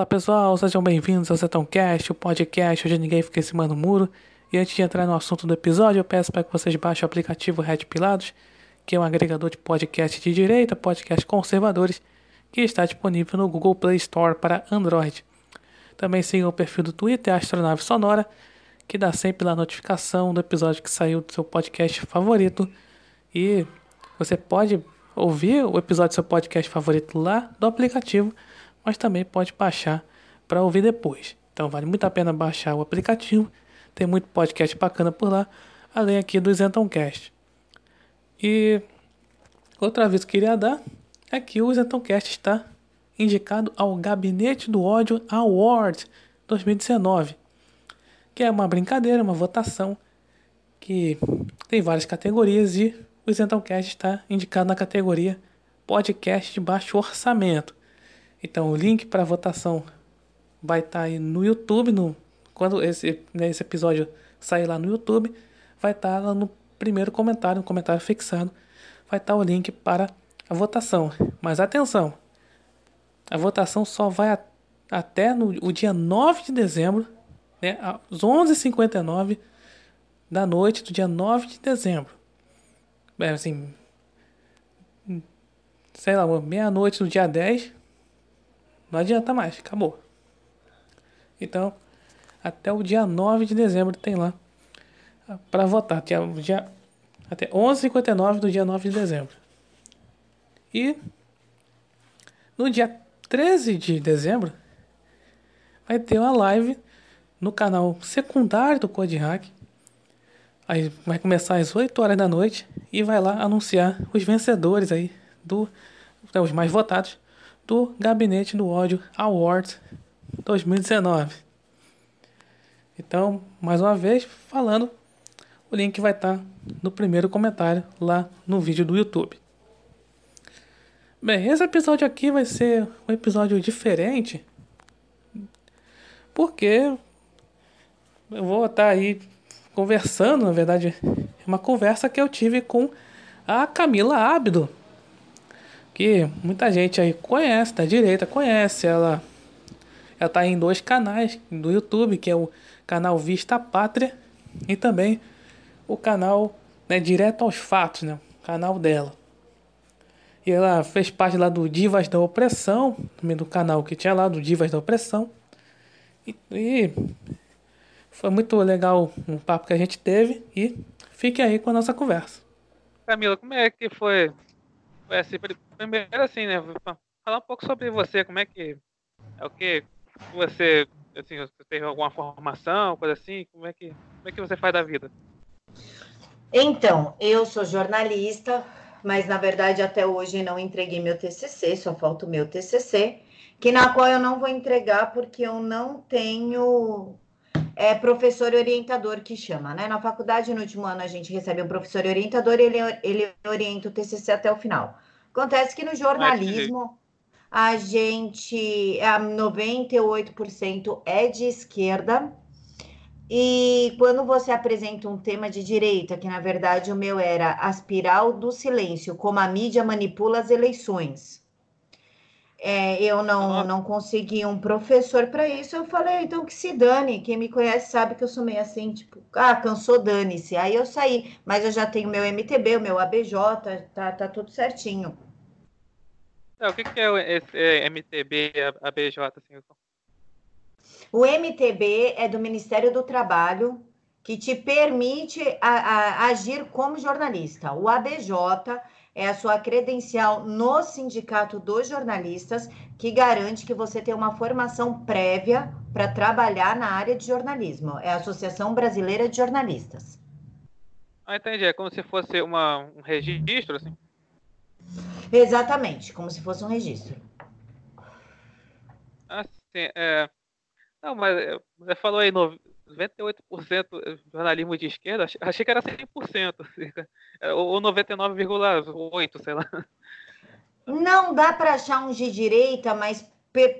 Fala pessoal, sejam bem-vindos ao Zetãocast, o podcast onde ninguém fica em cima do muro. E antes de entrar no assunto do episódio, eu peço para que vocês baixem o aplicativo Red Pilados, que é um agregador de podcast de direita, podcast conservadores, que está disponível no Google Play Store para Android. Também sigam o perfil do Twitter Astronave Sonora, que dá sempre lá a notificação do episódio que saiu do seu podcast favorito. E você pode ouvir o episódio do seu podcast favorito lá do aplicativo, mas também pode baixar para ouvir depois. Então vale muito a pena baixar o aplicativo. Tem muito podcast bacana por lá, além aqui do Zentoncast. E outra vez que queria dar é que o Zentoncast está indicado ao Gabinete do Ódio Award 2019, que é uma brincadeira, uma votação que tem várias categorias e o Zentoncast está indicado na categoria podcast de baixo orçamento. Então o link para votação vai estar tá aí no YouTube, no, quando esse, né, esse episódio sair lá no YouTube, vai estar tá lá no primeiro comentário, no comentário fixado, vai estar tá o link para a votação. Mas atenção, a votação só vai a, até no o dia 9 de dezembro, né, às 11h59 da noite do dia 9 de dezembro. É, assim, sei lá, meia-noite do dia 10, não adianta mais, acabou. Então, até o dia 9 de dezembro tem lá para votar. Dia, dia, até 11h59 do dia 9 de dezembro. E no dia 13 de dezembro vai ter uma live no canal secundário do Code Hack Aí vai começar às 8 horas da noite e vai lá anunciar os vencedores aí do né, os mais votados do Gabinete do Ódio Awards 2019. Então, mais uma vez falando, o link vai estar no primeiro comentário lá no vídeo do YouTube. Bem, esse episódio aqui vai ser um episódio diferente, porque eu vou estar aí conversando, na verdade, é uma conversa que eu tive com a Camila Abdo, que muita gente aí conhece, da direita conhece, ela ela tá em dois canais do YouTube, que é o canal Vista Pátria e também o canal né, Direto aos Fatos, né, o canal dela. E ela fez parte lá do Divas da Opressão, também do canal que tinha lá, do Divas da Opressão. E, e foi muito legal o papo que a gente teve e fique aí com a nossa conversa. Camila, como é que foi? foi assim, primeiro assim, né? Falar um pouco sobre você, como é que é o que você assim, você teve alguma formação, coisa assim, como é que como é que você faz da vida? Então, eu sou jornalista, mas na verdade até hoje não entreguei meu TCC, só falta o meu TCC, que na qual eu não vou entregar porque eu não tenho é professor orientador que chama, né? Na faculdade, no último ano, a gente recebe um professor orientador ele, ele orienta o TCC até o final. Acontece que no jornalismo, a gente, a 98% é de esquerda, e quando você apresenta um tema de direita, que na verdade o meu era a espiral do silêncio, como a mídia manipula as eleições é, eu não, não consegui um professor para isso. Eu falei, ah, então que se dane. Quem me conhece sabe que eu sou meio assim, tipo, ah, cansou, dane-se. Aí eu saí, mas eu já tenho meu MTB, o meu ABJ, tá, tá tudo certinho. É, o que, que é esse é, MTB, ABJ? Assim? O MTB é do Ministério do Trabalho, que te permite a, a, agir como jornalista. O ABJ é a sua credencial no Sindicato dos Jornalistas, que garante que você tem uma formação prévia para trabalhar na área de jornalismo. É a Associação Brasileira de Jornalistas. Ah, entendi. É como se fosse uma, um registro, assim? Exatamente, como se fosse um registro. Ah, sim. É... Não, mas você falou aí 98% jornalismo de esquerda, achei que era 100%, ou 99,8%, sei lá. Não dá para achar um de direita, mas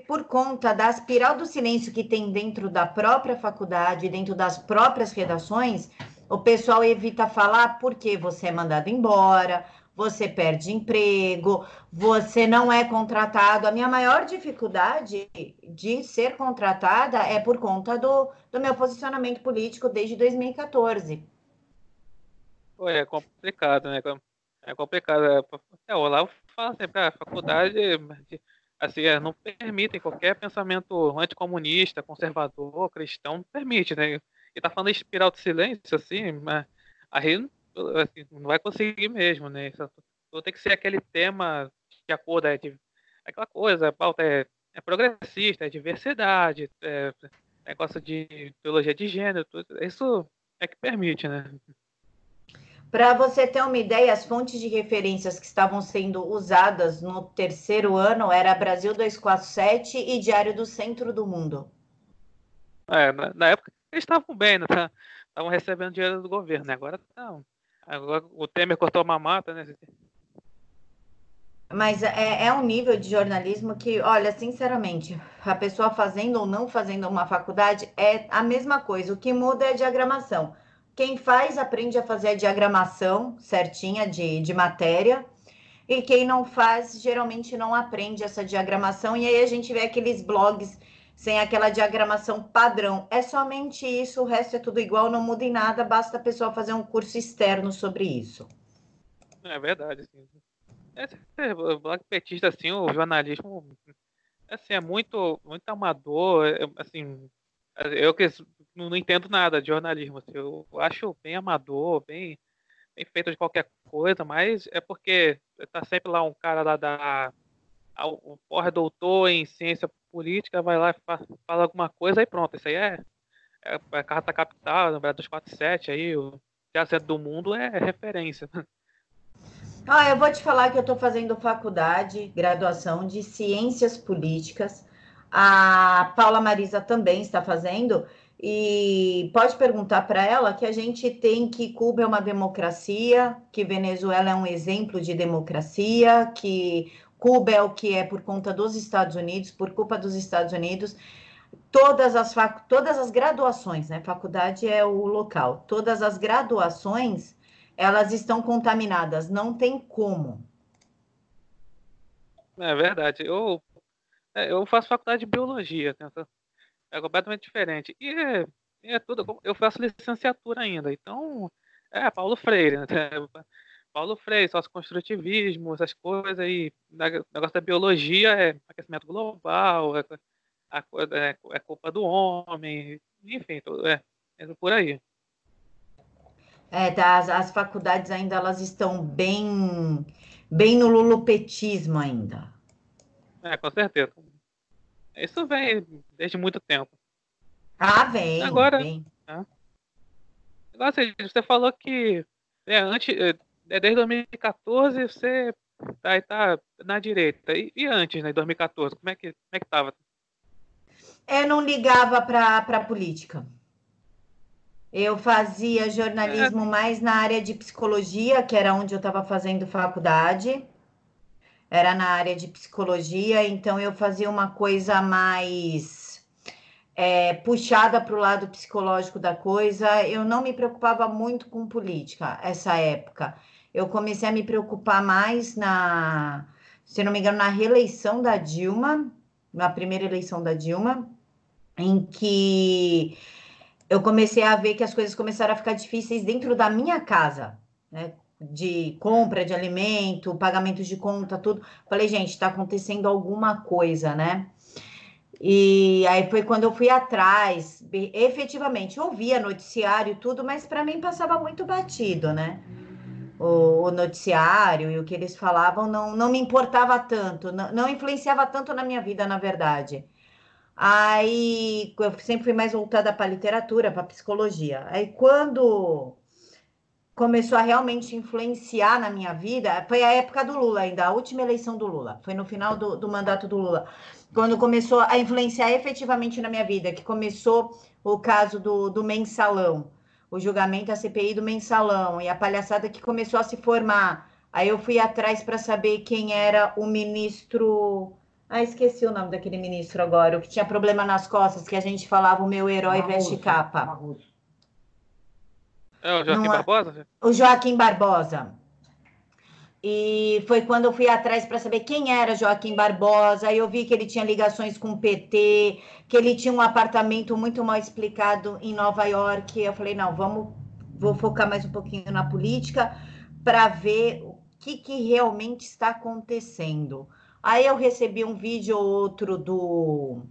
por conta da espiral do silêncio que tem dentro da própria faculdade, dentro das próprias redações, o pessoal evita falar porque você é mandado embora, você perde emprego, você não é contratado. A minha maior dificuldade de ser contratada é por conta do, do meu posicionamento político desde 2014. É complicado, né? É complicado. É, é, o Olavo fala sempre, a faculdade assim, é, não permitem qualquer pensamento anticomunista, conservador, cristão, não permite, né? E tá falando de espiral de silêncio, assim, mas aí assim, não vai conseguir mesmo, né? Só tem que ser aquele tema de acordo, é de, aquela coisa, a pauta é, é progressista, é diversidade, é, negócio de teologia de gênero, tudo, isso é que permite, né? Para você ter uma ideia, as fontes de referências que estavam sendo usadas no terceiro ano era Brasil 247 e Diário do Centro do Mundo. É, na, na época eles estavam bem, né? Estavam recebendo dinheiro do governo, né? Agora não. Agora o Temer cortou uma mata, né? Mas é, é, um nível de jornalismo que, olha, sinceramente, a pessoa fazendo ou não fazendo uma faculdade é a mesma coisa. O que muda é a diagramação. Quem faz aprende a fazer a diagramação certinha de, de matéria, e quem não faz geralmente não aprende essa diagramação, e aí a gente vê aqueles blogs sem aquela diagramação padrão. É somente isso, o resto é tudo igual, não muda em nada, basta a pessoa fazer um curso externo sobre isso. É verdade. Sim. É, é, petista, assim, o jornalismo assim, é muito, muito amador, é, assim, eu que não, não entendo nada de jornalismo. Assim, eu acho bem amador, bem, bem feito de qualquer coisa, mas é porque tá sempre lá um cara lá da. O porra doutor em ciência política, vai lá fala alguma coisa e pronto. Isso aí é, é, é carta capital, no 247, aí o centro do mundo é referência. Ah, eu vou te falar que eu estou fazendo faculdade, graduação de ciências políticas. A Paula Marisa também está fazendo. E pode perguntar para ela que a gente tem que Cuba é uma democracia, que Venezuela é um exemplo de democracia, que Cuba é o que é por conta dos Estados Unidos, por culpa dos Estados Unidos. Todas as, fac... todas as graduações, né? Faculdade é o local. Todas as graduações, elas estão contaminadas. Não tem como. É verdade. Eu, é, eu faço faculdade de biologia. Né? é completamente diferente. E é, é, tudo. Eu faço licenciatura ainda, então é Paulo Freire, né? Paulo Freire, sócio-construtivismo, essas coisas aí. O negócio da biologia é aquecimento global, é, é, é culpa do homem, enfim, tudo, é, é por aí. É, tá, as, as faculdades ainda elas estão bem, bem no lulopetismo ainda. É, com certeza. Isso vem desde muito tempo. Ah, vem. Agora, vem. Né? Agora você falou que é, antes, é, desde 2014 você tá, tá na direita. E, e, antes, né, 2014, como é que, como é que tava? Eu não ligava para a política. Eu fazia jornalismo é. mais na área de psicologia, que era onde eu estava fazendo faculdade era na área de psicologia, então eu fazia uma coisa mais é, puxada para o lado psicológico da coisa. Eu não me preocupava muito com política essa época. Eu comecei a me preocupar mais na, se não me engano, na reeleição da Dilma, na primeira eleição da Dilma, em que eu comecei a ver que as coisas começaram a ficar difíceis dentro da minha casa, né? de compra de alimento, pagamentos de conta, tudo. Falei, gente, está acontecendo alguma coisa, né? E aí foi quando eu fui atrás, efetivamente, ouvia noticiário tudo, mas para mim passava muito batido, né? O, o, noticiário e o que eles falavam não, não me importava tanto, não, não influenciava tanto na minha vida, na verdade. Aí eu sempre fui mais voltada para literatura, para psicologia. Aí quando começou a realmente influenciar na minha vida foi a época do Lula, ainda a última eleição do Lula, foi no final do, do mandato do Lula, quando começou a influenciar efetivamente na minha vida, que começou o caso do, do mensalão, o julgamento, a CPI do mensalão e a palhaçada que começou a se formar. Aí eu fui atrás para saber quem era o ministro. Ah, esqueci o nome daquele ministro agora, o que tinha problema nas costas, que a gente falava o meu herói veste capa. Marroso. É o Joaquim é... Barbosa? O Joaquim Barbosa. E foi quando eu fui atrás para saber quem era Joaquim Barbosa. Aí eu vi que ele tinha ligações com o PT, que ele tinha um apartamento muito mal explicado em Nova York. Eu falei, não, vamos, vou focar mais um pouquinho na política para ver o que, que realmente está acontecendo. Aí eu recebi um vídeo ou outro do,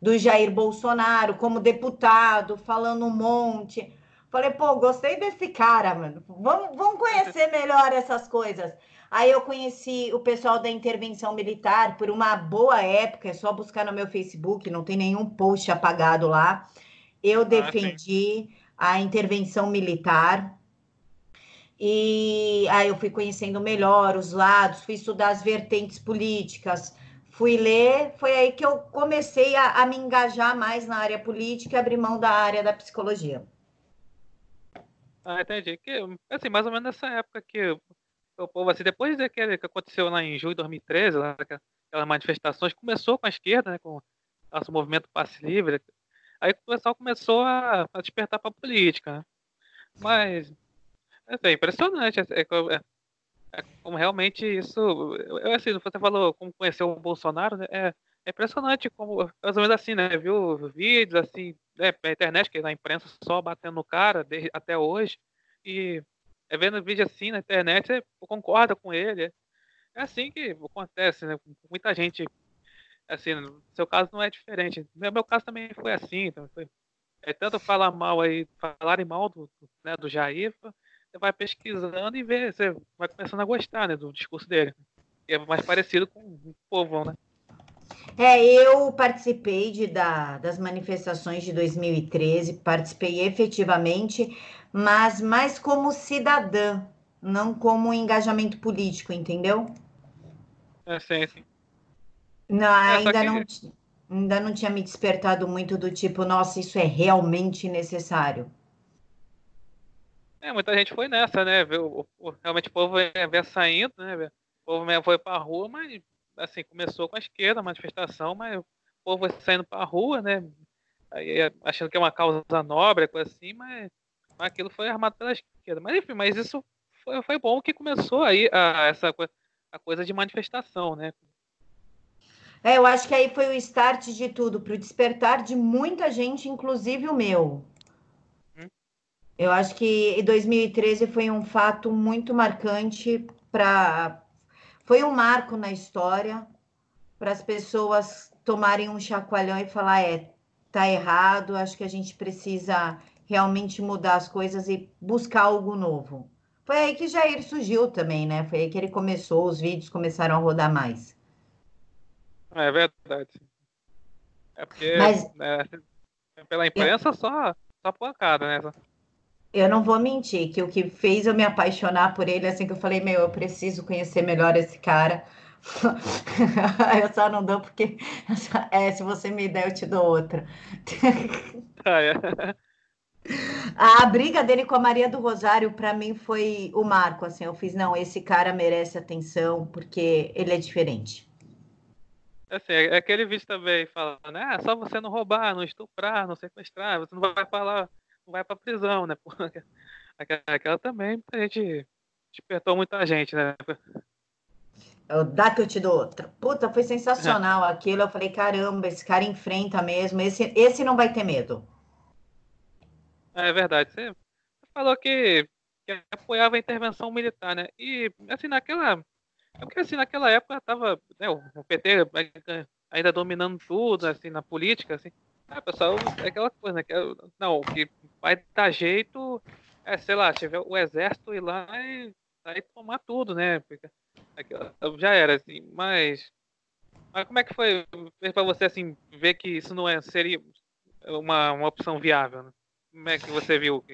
do Jair Bolsonaro como deputado, falando um monte. Falei, pô, gostei desse cara, mano. Vamos, vamos conhecer melhor essas coisas. Aí eu conheci o pessoal da intervenção militar por uma boa época, é só buscar no meu Facebook, não tem nenhum post apagado lá. Eu ah, defendi a intervenção militar. E aí eu fui conhecendo melhor os lados, fui estudar as vertentes políticas, fui ler, foi aí que eu comecei a, a me engajar mais na área política e abrir mão da área da psicologia. Ah, entendi. Que, assim, mais ou menos nessa época que o povo, assim, depois daquele que aconteceu lá em julho de 2013, lá, aquelas manifestações, começou com a esquerda, né, com o nosso movimento passe livre, aí o pessoal começou a, a despertar para a política, né? Mas, é, é impressionante, é, é, é, como realmente isso, eu, assim, você falou como conheceu o Bolsonaro, né, é, é impressionante como, mais ou menos assim, né, viu vídeos, assim, né, a internet, que na imprensa só batendo no cara desde, até hoje, e é vendo vídeo assim na internet, você concorda com ele. É assim que acontece, né? Muita gente, assim, no seu caso não é diferente. No meu caso também foi assim, então foi, é tanto falar mal aí, falarem mal do, né, do Jair, você vai pesquisando e vê, você vai começando a gostar, né, do discurso dele. É mais parecido com o povão, né? É, eu participei de, da, das manifestações de 2013, participei efetivamente, mas mais como cidadã, não como engajamento político, entendeu? É, sim, sim. Não, é, ainda, que... não, ainda não tinha me despertado muito do tipo, nossa, isso é realmente necessário. É, muita gente foi nessa, né? Viu? Realmente o povo vem saindo, né? O povo foi pra rua, mas assim, começou com a esquerda, a manifestação, mas o povo saindo para a rua, né? Aí, achando que é uma causa nobre, coisa assim, mas, mas aquilo foi armado pela esquerda. Mas enfim, mas isso foi, foi bom que começou aí a, essa a coisa de manifestação, né? É, eu acho que aí foi o start de tudo, para o despertar de muita gente, inclusive o meu. Hum? Eu acho que 2013 foi um fato muito marcante para foi um marco na história para as pessoas tomarem um chacoalhão e falar: é, tá errado, acho que a gente precisa realmente mudar as coisas e buscar algo novo. Foi aí que Jair surgiu também, né? Foi aí que ele começou, os vídeos começaram a rodar mais. É verdade. É porque Mas, né, pela imprensa eu, só, só pancada, né? Eu não vou mentir, que o que fez eu me apaixonar por ele, assim que eu falei, meu, eu preciso conhecer melhor esse cara. eu só não dou porque é, se você me der, eu te dou outra. Ah, é. A briga dele com a Maria do Rosário, para mim, foi o marco. Assim, eu fiz, não, esse cara merece atenção porque ele é diferente. Assim, é aquele vídeo também falando, ah, só você não roubar, não estuprar, não sequestrar, você não vai falar vai pra prisão, né? Aquela, aquela também a gente despertou muita gente, né? Dá que eu te dou outra. Puta, foi sensacional aquilo. Eu falei, caramba, esse cara enfrenta mesmo. Esse, esse não vai ter medo. É verdade. Você falou que, que apoiava a intervenção militar, né? E, assim, naquela. É porque, assim, naquela época tava né, o PT ainda dominando tudo, assim, na política, assim. Ah, pessoal, é aquela coisa, né? Que, é não, que vai dar jeito é, sei lá, tiver o exército ir lá e aí tomar tudo, né? Porque já era, assim, mas. Mas como é que foi para você assim ver que isso não é seria uma, uma opção viável? Né? Como é que você viu?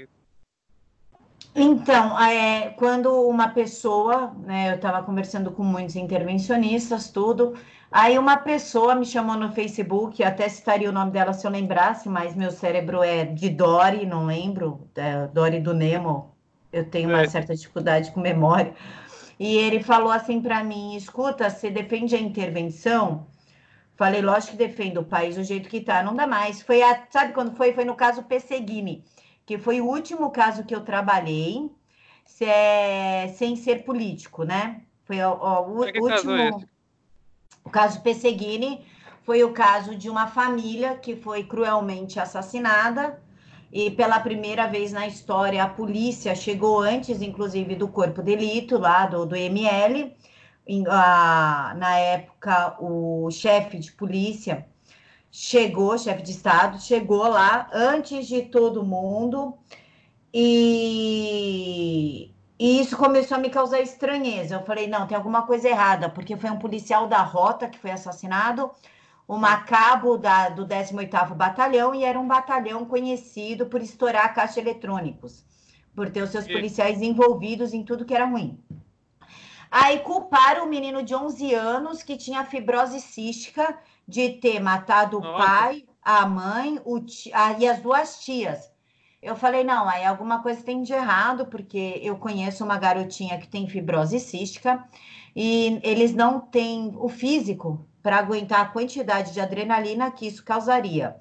Então, é, quando uma pessoa, né, eu estava conversando com muitos intervencionistas, tudo, Aí uma pessoa me chamou no Facebook, até citaria o nome dela se eu lembrasse, mas meu cérebro é de Dory, não lembro, é Dory do Nemo. Eu tenho uma é. certa dificuldade com memória. E ele falou assim para mim: escuta, você defende a intervenção? Falei, lógico que defendo o país do jeito que está, não dá mais. Foi a, sabe quando foi? Foi no caso Pesseguini, que foi o último caso que eu trabalhei, se é, sem ser político, né? Foi ó, ó, o último. O caso Pesseguini foi o caso de uma família que foi cruelmente assassinada. E pela primeira vez na história, a polícia chegou antes, inclusive, do corpo de delito lá do, do ML. Em, a, na época, o chefe de polícia chegou, chefe de Estado, chegou lá antes de todo mundo. E, e isso começou a me causar estranheza. Eu falei, não, tem alguma coisa errada, porque foi um policial da rota que foi assassinado, uma cabo da, do 18º Batalhão, e era um batalhão conhecido por estourar caixa eletrônicos, por ter os seus policiais envolvidos em tudo que era ruim. Aí culparam o menino de 11 anos que tinha fibrose cística de ter matado o Nossa. pai, a mãe o tia, e as duas tias. Eu falei, não, aí alguma coisa tem de errado, porque eu conheço uma garotinha que tem fibrose cística e eles não têm o físico para aguentar a quantidade de adrenalina que isso causaria.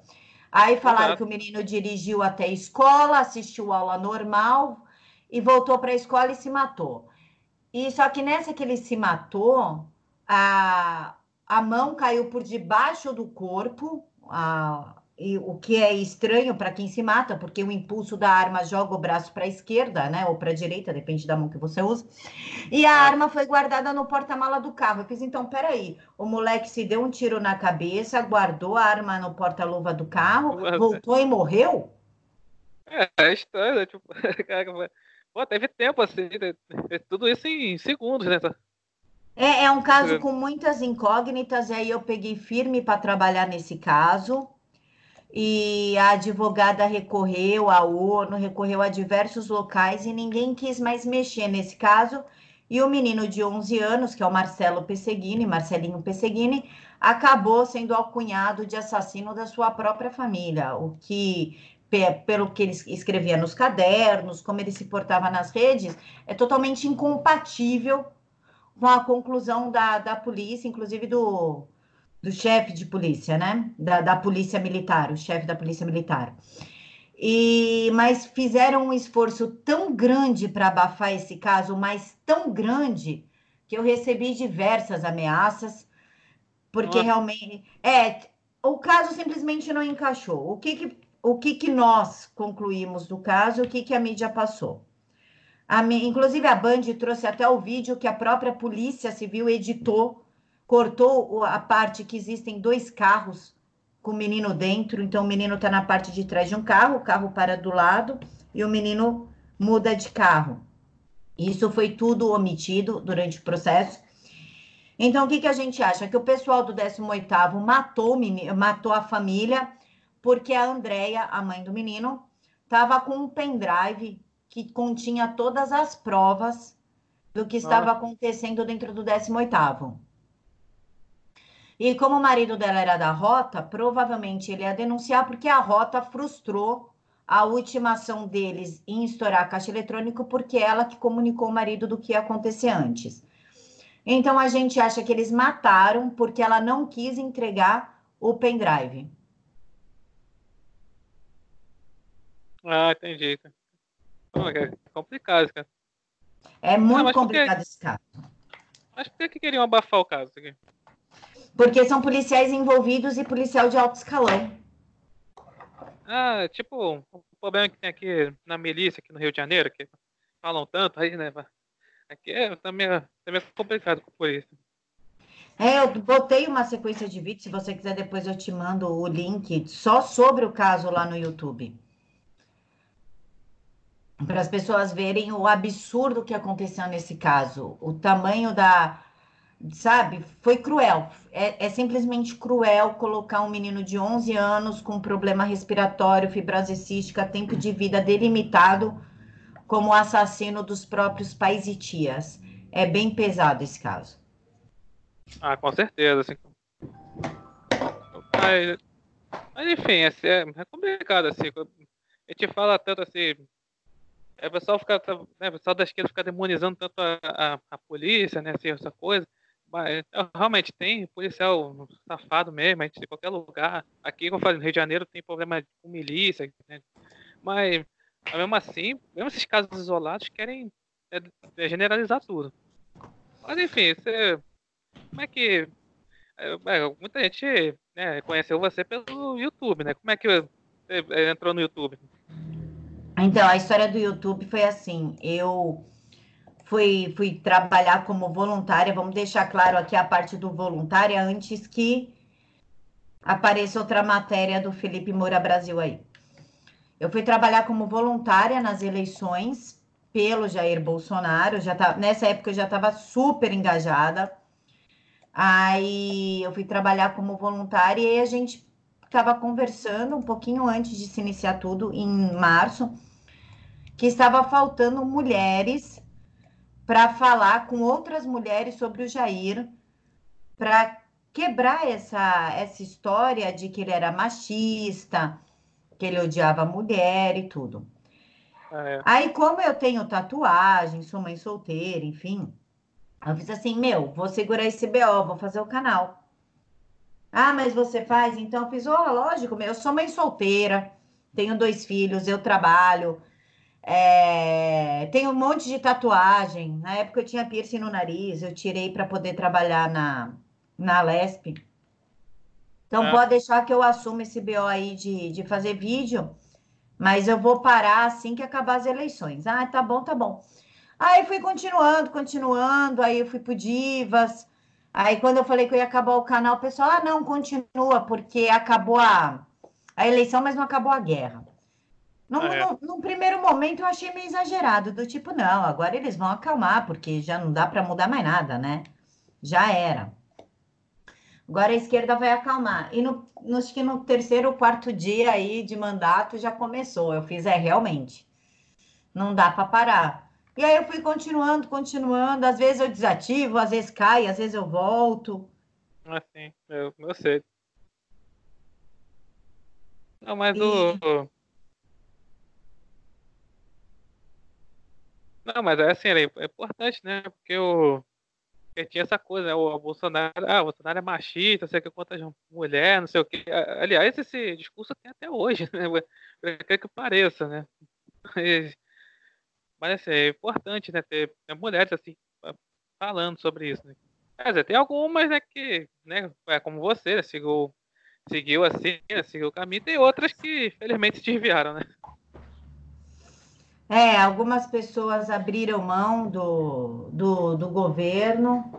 Aí falaram que o menino dirigiu até a escola, assistiu aula normal e voltou para a escola e se matou. E só que nessa que ele se matou, a, a mão caiu por debaixo do corpo, a, e o que é estranho para quem se mata, porque o impulso da arma joga o braço para a esquerda, né, ou para a direita, depende da mão que você usa. E a é. arma foi guardada no porta-mala do carro. Eu fiz, então, peraí, o moleque se deu um tiro na cabeça, guardou a arma no porta-luva do carro, voltou e morreu? É, é estranho, né? Tipo, pô, teve tempo assim, tudo isso em segundos, né? É, é um caso com muitas incógnitas, e aí eu peguei firme para trabalhar nesse caso e a advogada recorreu à ONU, recorreu a diversos locais e ninguém quis mais mexer nesse caso. E o menino de 11 anos, que é o Marcelo Pesseguini, Marcelinho Pesseguini, acabou sendo alcunhado de assassino da sua própria família, o que, pelo que ele escrevia nos cadernos, como ele se portava nas redes, é totalmente incompatível com a conclusão da, da polícia, inclusive do, do chefe de polícia, né? Da, da polícia militar, o chefe da polícia militar. E, mas fizeram um esforço tão grande para abafar esse caso, mas tão grande, que eu recebi diversas ameaças, porque Nossa. realmente. É, o caso simplesmente não encaixou. O que, que, o que, que nós concluímos do caso, o que, que a mídia passou? A, inclusive, a Band trouxe até o vídeo que a própria Polícia Civil editou cortou a parte que existem dois carros com o menino dentro, então o menino está na parte de trás de um carro, o carro para do lado e o menino muda de carro. Isso foi tudo omitido durante o processo. Então, o que, que a gente acha? Que o pessoal do 18º matou, matou a família porque a Andrea, a mãe do menino, estava com um pendrive que continha todas as provas do que estava acontecendo dentro do 18º. E como o marido dela era da Rota, provavelmente ele ia denunciar porque a Rota frustrou a última ação deles em estourar a caixa eletrônica porque ela que comunicou o marido do que ia acontecer antes. Então a gente acha que eles mataram porque ela não quis entregar o pendrive. Ah, entendi. É complicado, cara. É muito ah, complicado esse caso. Mas por que queriam abafar o caso aqui? Porque são policiais envolvidos e policial de alto escalão. Ah, tipo, o problema que tem aqui na milícia, aqui no Rio de Janeiro, que falam tanto aí, né? Aqui é também, também é complicado com a polícia. É, eu botei uma sequência de vídeos, se você quiser depois eu te mando o link só sobre o caso lá no YouTube. Para as pessoas verem o absurdo que aconteceu nesse caso, o tamanho da sabe? Foi cruel. É, é, simplesmente cruel colocar um menino de 11 anos com problema respiratório, fibrose cística, tempo de vida delimitado, como assassino dos próprios pais e tias. É bem pesado esse caso. Ah, com certeza. Assim. Mas, mas enfim, assim, é, complicado assim. A gente fala tanto assim. É, o pessoal fica, né, o pessoal da esquerda fica demonizando tanto a, a, a polícia, né, assim, essa coisa. Mas, realmente tem policial safado mesmo, a gente em qualquer lugar. Aqui, como eu falei, no Rio de Janeiro tem problema com milícia, né? mas mesmo assim, mesmo esses casos isolados querem é, é generalizar tudo. Mas enfim, você. Como é que. É, é, muita gente né, conheceu você pelo YouTube, né? Como é que você entrou no YouTube? Então, a história do YouTube foi assim. Eu fui, fui trabalhar como voluntária. Vamos deixar claro aqui a parte do voluntária antes que apareça outra matéria do Felipe Moura Brasil aí. Eu fui trabalhar como voluntária nas eleições pelo Jair Bolsonaro. Já tá, nessa época eu já estava super engajada. Aí eu fui trabalhar como voluntária e a gente estava conversando um pouquinho antes de se iniciar tudo, em março, que estava faltando mulheres para falar com outras mulheres sobre o Jair, para quebrar essa, essa história de que ele era machista, que ele odiava a mulher e tudo. Ah, é. Aí, como eu tenho tatuagem, sou mãe solteira, enfim, eu fiz assim, meu, vou segurar esse BO, vou fazer o canal. Ah, mas você faz? Então eu fiz, oh, lógico, meu, eu sou mãe solteira, tenho dois filhos, eu trabalho, é, tenho um monte de tatuagem. Na época eu tinha piercing no nariz, eu tirei para poder trabalhar na, na Lesp. Então é. pode deixar que eu assumo esse BO aí de, de fazer vídeo, mas eu vou parar assim que acabar as eleições. Ah, tá bom, tá bom. Aí fui continuando, continuando, aí eu fui pro Divas. Aí quando eu falei que eu ia acabar o canal, o pessoal, ah, não, continua, porque acabou a, a eleição, mas não acabou a guerra. Num, ah, é. num, primeiro momento eu achei meio exagerado, do tipo, não, agora eles vão acalmar, porque já não dá para mudar mais nada, né? Já era. Agora a esquerda vai acalmar. E no, no, acho que no terceiro ou quarto dia aí de mandato já começou. Eu fiz, é, realmente. Não dá para parar. E aí eu fui continuando, continuando. Às vezes eu desativo, às vezes cai, às vezes eu volto. Assim, eu, eu sei. Não, mas e... o. Não, mas é assim, é importante, né? Porque o. Porque tinha essa coisa, né? O Bolsonaro, ah, o Bolsonaro é machista, sei que quantas mulher, não sei o que. Aliás, esse discurso tem até hoje, né? Que pareça, né? Mas, mas assim, é importante, né? Ter, ter mulheres assim falando sobre isso. Né? Quer dizer, tem algumas, né, que, né, é como você, né, seguiu, seguiu assim, né, seguiu o caminho, tem outras que, felizmente, se desviaram, né? É, algumas pessoas abriram mão do, do, do governo.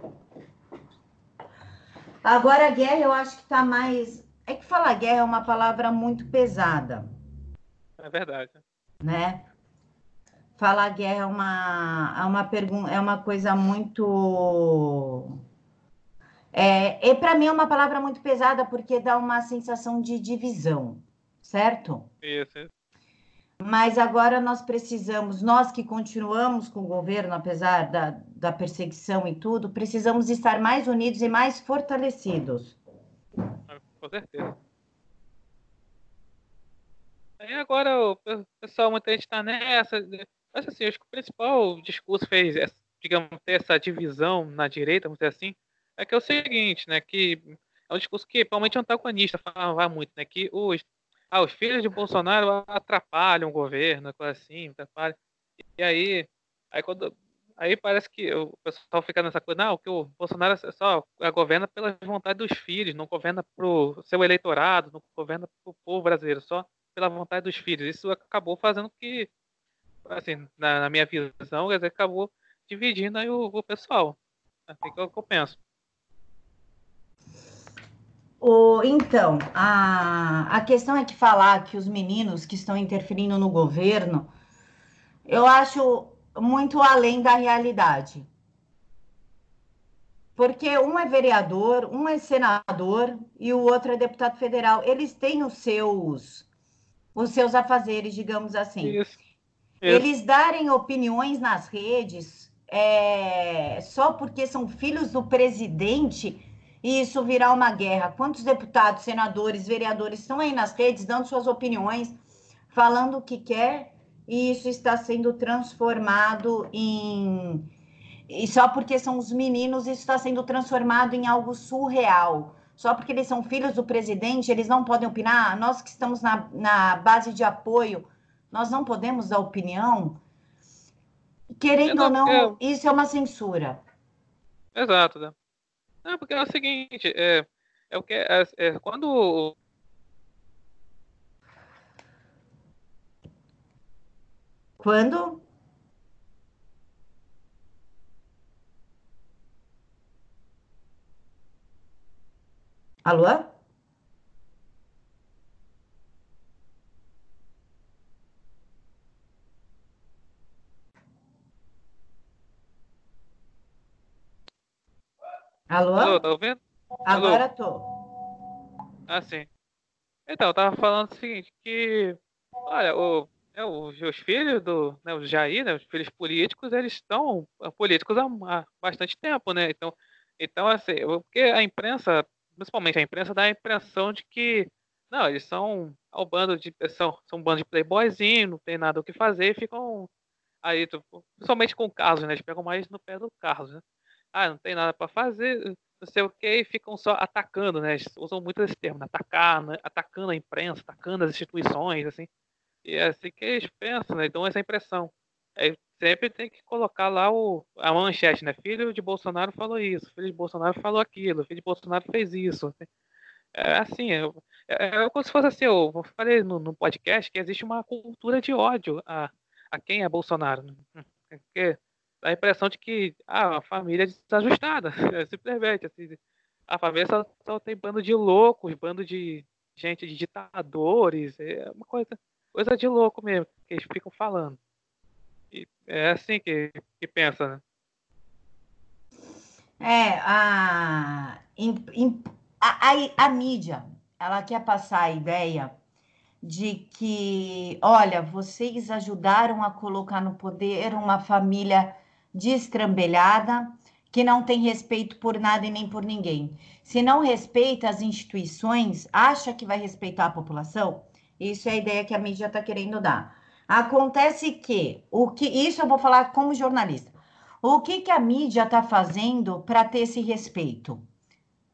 Agora, a guerra eu acho que está mais. É que falar guerra é uma palavra muito pesada. É verdade. Né? Falar guerra é uma, é uma, pergunta, é uma coisa muito. É, e para mim é uma palavra muito pesada porque dá uma sensação de divisão, certo? Isso, isso. Mas agora nós precisamos, nós que continuamos com o governo, apesar da, da perseguição e tudo, precisamos estar mais unidos e mais fortalecidos. Com certeza. Aí agora o pessoal, muita gente está nessa. Mas assim, acho que o principal discurso fez, digamos, ter essa divisão na direita, vamos dizer assim, é que é o seguinte, né? Que é um discurso que, principalmente, é antagonista, falava muito, né? Que os ah, os filhos de Bolsonaro atrapalham o governo, coisa assim, atrapalham. E aí, aí quando aí parece que o pessoal fica nessa coisa, não, que o Bolsonaro é só governa pela vontade dos filhos, não governa pro seu eleitorado, não governa pro povo brasileiro, só pela vontade dos filhos. Isso acabou fazendo que, assim, na, na minha visão, acabou dividindo aí o, o pessoal. É assim que eu, que eu penso. O, então, a, a questão é que falar que os meninos que estão interferindo no governo, eu acho muito além da realidade. Porque um é vereador, um é senador e o outro é deputado federal. Eles têm os seus os seus afazeres, digamos assim. Isso. Isso. Eles darem opiniões nas redes é, só porque são filhos do presidente e isso virar uma guerra. Quantos deputados, senadores, vereadores estão aí nas redes dando suas opiniões, falando o que quer, e isso está sendo transformado em. E só porque são os meninos, isso está sendo transformado em algo surreal. Só porque eles são filhos do presidente, eles não podem opinar. Nós que estamos na, na base de apoio, nós não podemos dar opinião. Querendo ou não, isso é uma censura. Exato, né? Não, porque é o seguinte, é, é o que é, é quando Quando? Alô? Alô? Alô, tá ouvindo? Agora tô. Ah, sim. Então, eu tava falando o seguinte, que olha, o, é, os, os filhos do né, o Jair, né, os filhos políticos, eles estão políticos há, há bastante tempo, né? Então, então assim, porque a imprensa, principalmente a imprensa, dá a impressão de que não, eles são ao bando de são, são um bando de playboyzinho, não tem nada o que fazer, e ficam aí, tipo, principalmente com o Carlos, né? Eles pegam mais no pé do Carlos, né? Ah, não tem nada para fazer, não sei o que, e ficam só atacando, né? Usam muito esse termo, né? atacar, né? atacando a imprensa, atacando as instituições, assim. E é assim que eles pensam, né? Dão essa impressão. Aí sempre tem que colocar lá o, a manchete, né? Filho de Bolsonaro falou isso, filho de Bolsonaro falou aquilo, filho de Bolsonaro fez isso. Assim. É assim, é, é, é como se fosse assim, eu falei no, no podcast que existe uma cultura de ódio a, a quem é Bolsonaro. Né? Porque a impressão de que ah, a família é desajustada, é simplesmente. Assim, a família só, só, tem bando de loucos, bando de gente, de ditadores, é uma coisa, coisa de louco mesmo, que eles ficam falando. E é assim que, que pensa, né? É, a, a, a, a mídia, ela quer passar a ideia de que, olha, vocês ajudaram a colocar no poder uma família destrambelhada, que não tem respeito por nada e nem por ninguém. Se não respeita as instituições, acha que vai respeitar a população? Isso é a ideia que a mídia está querendo dar. Acontece que o que isso eu vou falar como jornalista. O que, que a mídia está fazendo para ter esse respeito?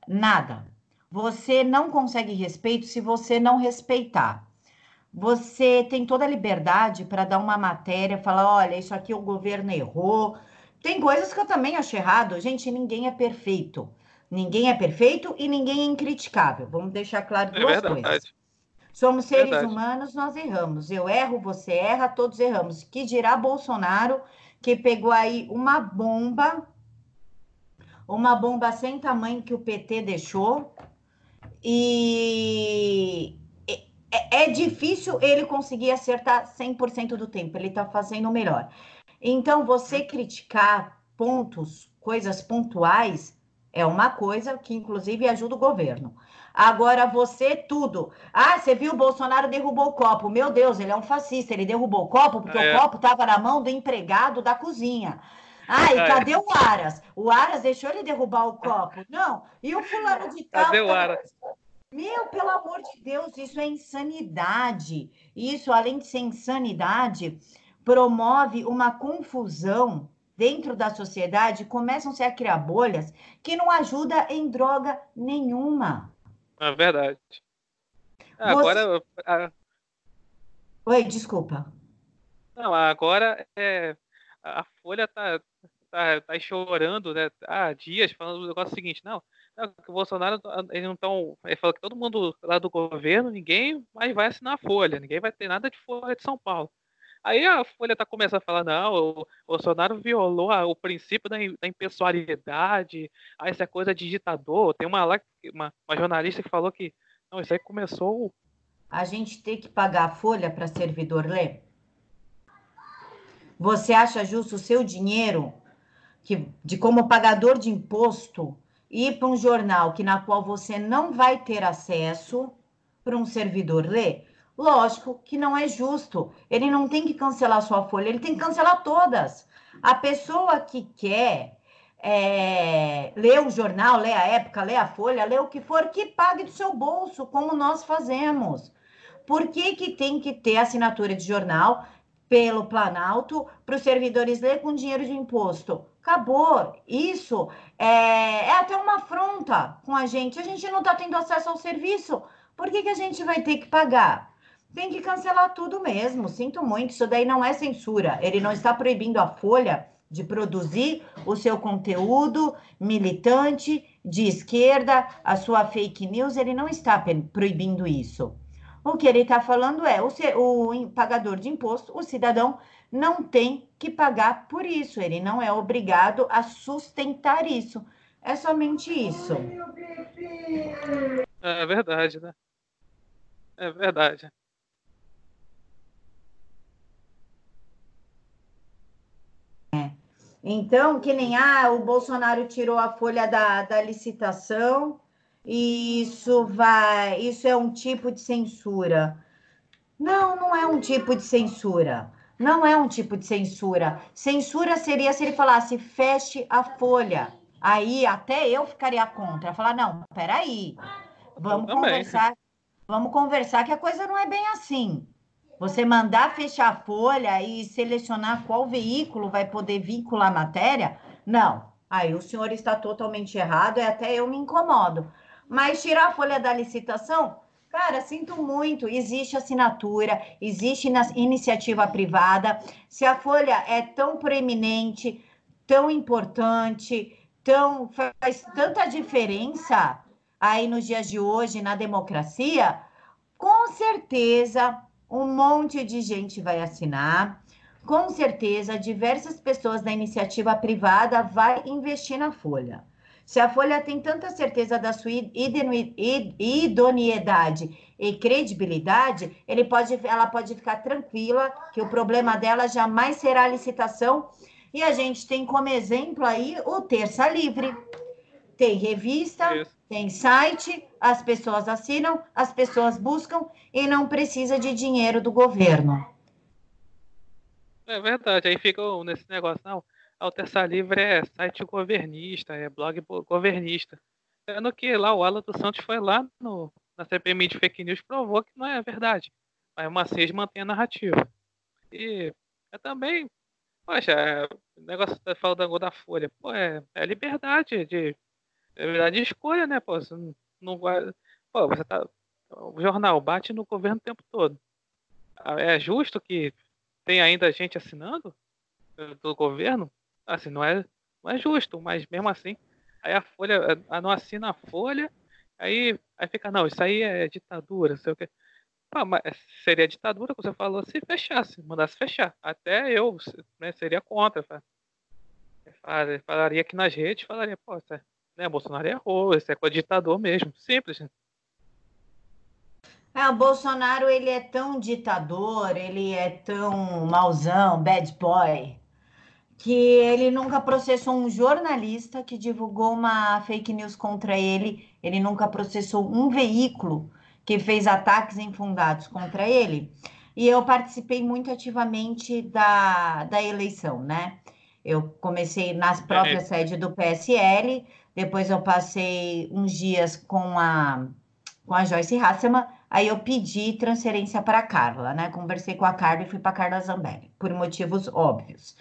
Nada. Você não consegue respeito se você não respeitar. Você tem toda a liberdade para dar uma matéria, falar: olha, isso aqui o governo errou, tem coisas que eu também acho errado. Gente, ninguém é perfeito. Ninguém é perfeito e ninguém é incriticável. Vamos deixar claro é duas é coisas. Somos seres verdade. humanos, nós erramos. Eu erro, você erra, todos erramos. Que dirá Bolsonaro, que pegou aí uma bomba, uma bomba sem tamanho que o PT deixou, e é, é difícil ele conseguir acertar 100% do tempo. Ele está fazendo o melhor. Então, você criticar pontos, coisas pontuais, é uma coisa que, inclusive, ajuda o governo. Agora, você tudo. Ah, você viu o Bolsonaro derrubou o copo. Meu Deus, ele é um fascista. Ele derrubou o copo porque é. o copo estava na mão do empregado da cozinha. Ah, e é. cadê o Aras? O Aras deixou ele derrubar o copo. Não. E o fulano de tal. Cadê o Aras? Meu, pelo amor de Deus, isso é insanidade. Isso, além de ser insanidade, promove uma confusão dentro da sociedade, começam-se a criar bolhas que não ajuda em droga nenhuma. É verdade. Agora. A... Oi, desculpa. Não, agora é, a Folha tá, tá, tá chorando né, há dias falando o negócio seguinte, não, o Bolsonaro, eles não estão. Ele falou que todo mundo lá do governo, ninguém mais vai assinar a Folha, ninguém vai ter nada de Folha de São Paulo. Aí a Folha tá começando a falar, não, o Bolsonaro violou o princípio da, da impessoalidade, aí essa coisa de ditador. Tem uma lá, uma, uma jornalista que falou que, não, isso aí começou... A gente tem que pagar a Folha para servidor ler? Você acha justo o seu dinheiro, que, de como pagador de imposto, ir para um jornal que na qual você não vai ter acesso para um servidor ler? Lógico que não é justo. Ele não tem que cancelar sua folha, ele tem que cancelar todas. A pessoa que quer é, ler o jornal, ler a época, ler a folha, ler o que for, que pague do seu bolso, como nós fazemos. Por que, que tem que ter assinatura de jornal pelo Planalto para os servidores ler com dinheiro de imposto? Acabou. Isso é, é até uma afronta com a gente. A gente não está tendo acesso ao serviço. Por que, que a gente vai ter que pagar? tem que cancelar tudo mesmo. Sinto muito, isso daí não é censura. Ele não está proibindo a Folha de produzir o seu conteúdo militante de esquerda, a sua fake news, ele não está proibindo isso. O que ele está falando é o, o pagador de imposto, o cidadão, não tem que pagar por isso, ele não é obrigado a sustentar isso. É somente isso. É verdade, né? É verdade. Então, que nem ah, o Bolsonaro tirou a folha da, da licitação, e isso vai, isso é um tipo de censura. Não, não é um tipo de censura. Não é um tipo de censura. Censura seria se ele falasse feche a folha. Aí até eu ficaria contra. Falar, não, peraí. Vamos conversar. Vamos conversar que a coisa não é bem assim. Você mandar fechar a folha e selecionar qual veículo vai poder vincular a matéria? Não. Aí o senhor está totalmente errado e até eu me incomodo. Mas tirar a folha da licitação, cara, sinto muito. Existe assinatura, existe iniciativa privada. Se a folha é tão proeminente, tão importante, tão faz tanta diferença aí nos dias de hoje na democracia, com certeza um monte de gente vai assinar. Com certeza, diversas pessoas da iniciativa privada vai investir na Folha. Se a Folha tem tanta certeza da sua idoneidade e credibilidade, ele pode, ela pode ficar tranquila que o problema dela jamais será a licitação. E a gente tem como exemplo aí o Terça Livre. Tem revista, Isso. tem site, as pessoas assinam, as pessoas buscam e não precisa de dinheiro do governo. É verdade, aí fica nesse negócio, não, a Terça Livre é site governista, é blog governista. Sendo que lá o Alan dos Santos foi lá no, na CPMI de fake news provou que não é verdade. Mas uma eles mantém a narrativa. E é também, poxa, é, o negócio da falando da Folha, pô, é, é liberdade de. É liberdade de escolha, né, pô? Você não, não. Pô, você tá. O jornal bate no governo o tempo todo. Ah, é justo que tem ainda gente assinando do governo? Assim, não é, não é justo, mas mesmo assim, aí a Folha a, não assina a Folha, aí, aí fica, não, isso aí é ditadura, sei o quê. Ah, mas seria ditadura, como você falou, se fechasse, mandasse fechar. Até eu né, seria contra. Falaria aqui nas redes, falaria, pô, é, né, Bolsonaro errou, esse é coisa ditador mesmo. Simples. É, o Bolsonaro, ele é tão ditador, ele é tão mauzão, bad boy, que ele nunca processou um jornalista que divulgou uma fake news contra ele, ele nunca processou um veículo que fez ataques infundados contra ele. E eu participei muito ativamente da, da eleição, né? Eu comecei nas próprias é. sedes do PSL, depois eu passei uns dias com a, com a Joyce Hasselman, aí eu pedi transferência para a Carla, né? Conversei com a Carla e fui para Carla Zambelli, por motivos óbvios.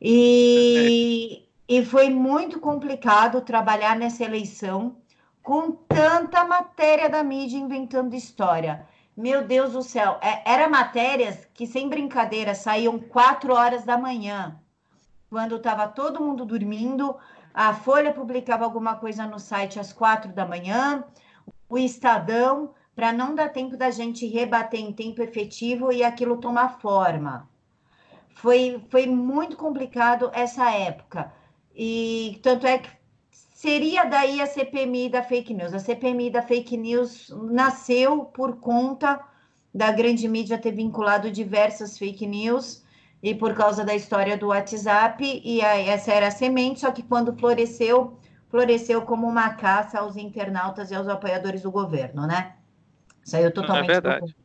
E, e foi muito complicado trabalhar nessa eleição com tanta matéria da mídia inventando história. Meu Deus do céu, é, era matérias que, sem brincadeira, saíam quatro horas da manhã, quando estava todo mundo dormindo, a Folha publicava alguma coisa no site às quatro da manhã, o Estadão, para não dar tempo da gente rebater em tempo efetivo e aquilo tomar forma. Foi, foi muito complicado essa época. E tanto é que seria daí a CPMI da fake news. A CPMI da fake news nasceu por conta da grande mídia ter vinculado diversas fake news e por causa da história do WhatsApp, e a, essa era a semente, só que quando floresceu, floresceu como uma caça aos internautas e aos apoiadores do governo, né? Saiu totalmente. É verdade.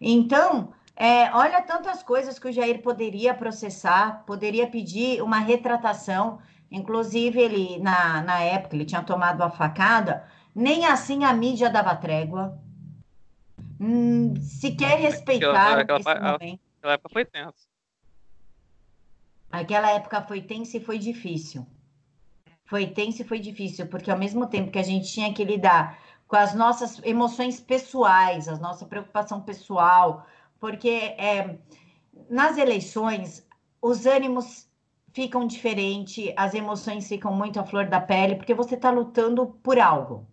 Então, é, olha tantas coisas que o Jair poderia processar, poderia pedir uma retratação, inclusive ele, na, na época, ele tinha tomado a facada, nem assim a mídia dava trégua, hum, sequer respeitaram aquela, aquela, esse momento. Aquela época foi tenso. Aquela época foi tensa e foi difícil. Foi tenso e foi difícil, porque ao mesmo tempo que a gente tinha que lidar com as nossas emoções pessoais, a nossa preocupação pessoal, porque é, nas eleições os ânimos ficam diferentes, as emoções ficam muito à flor da pele, porque você está lutando por algo,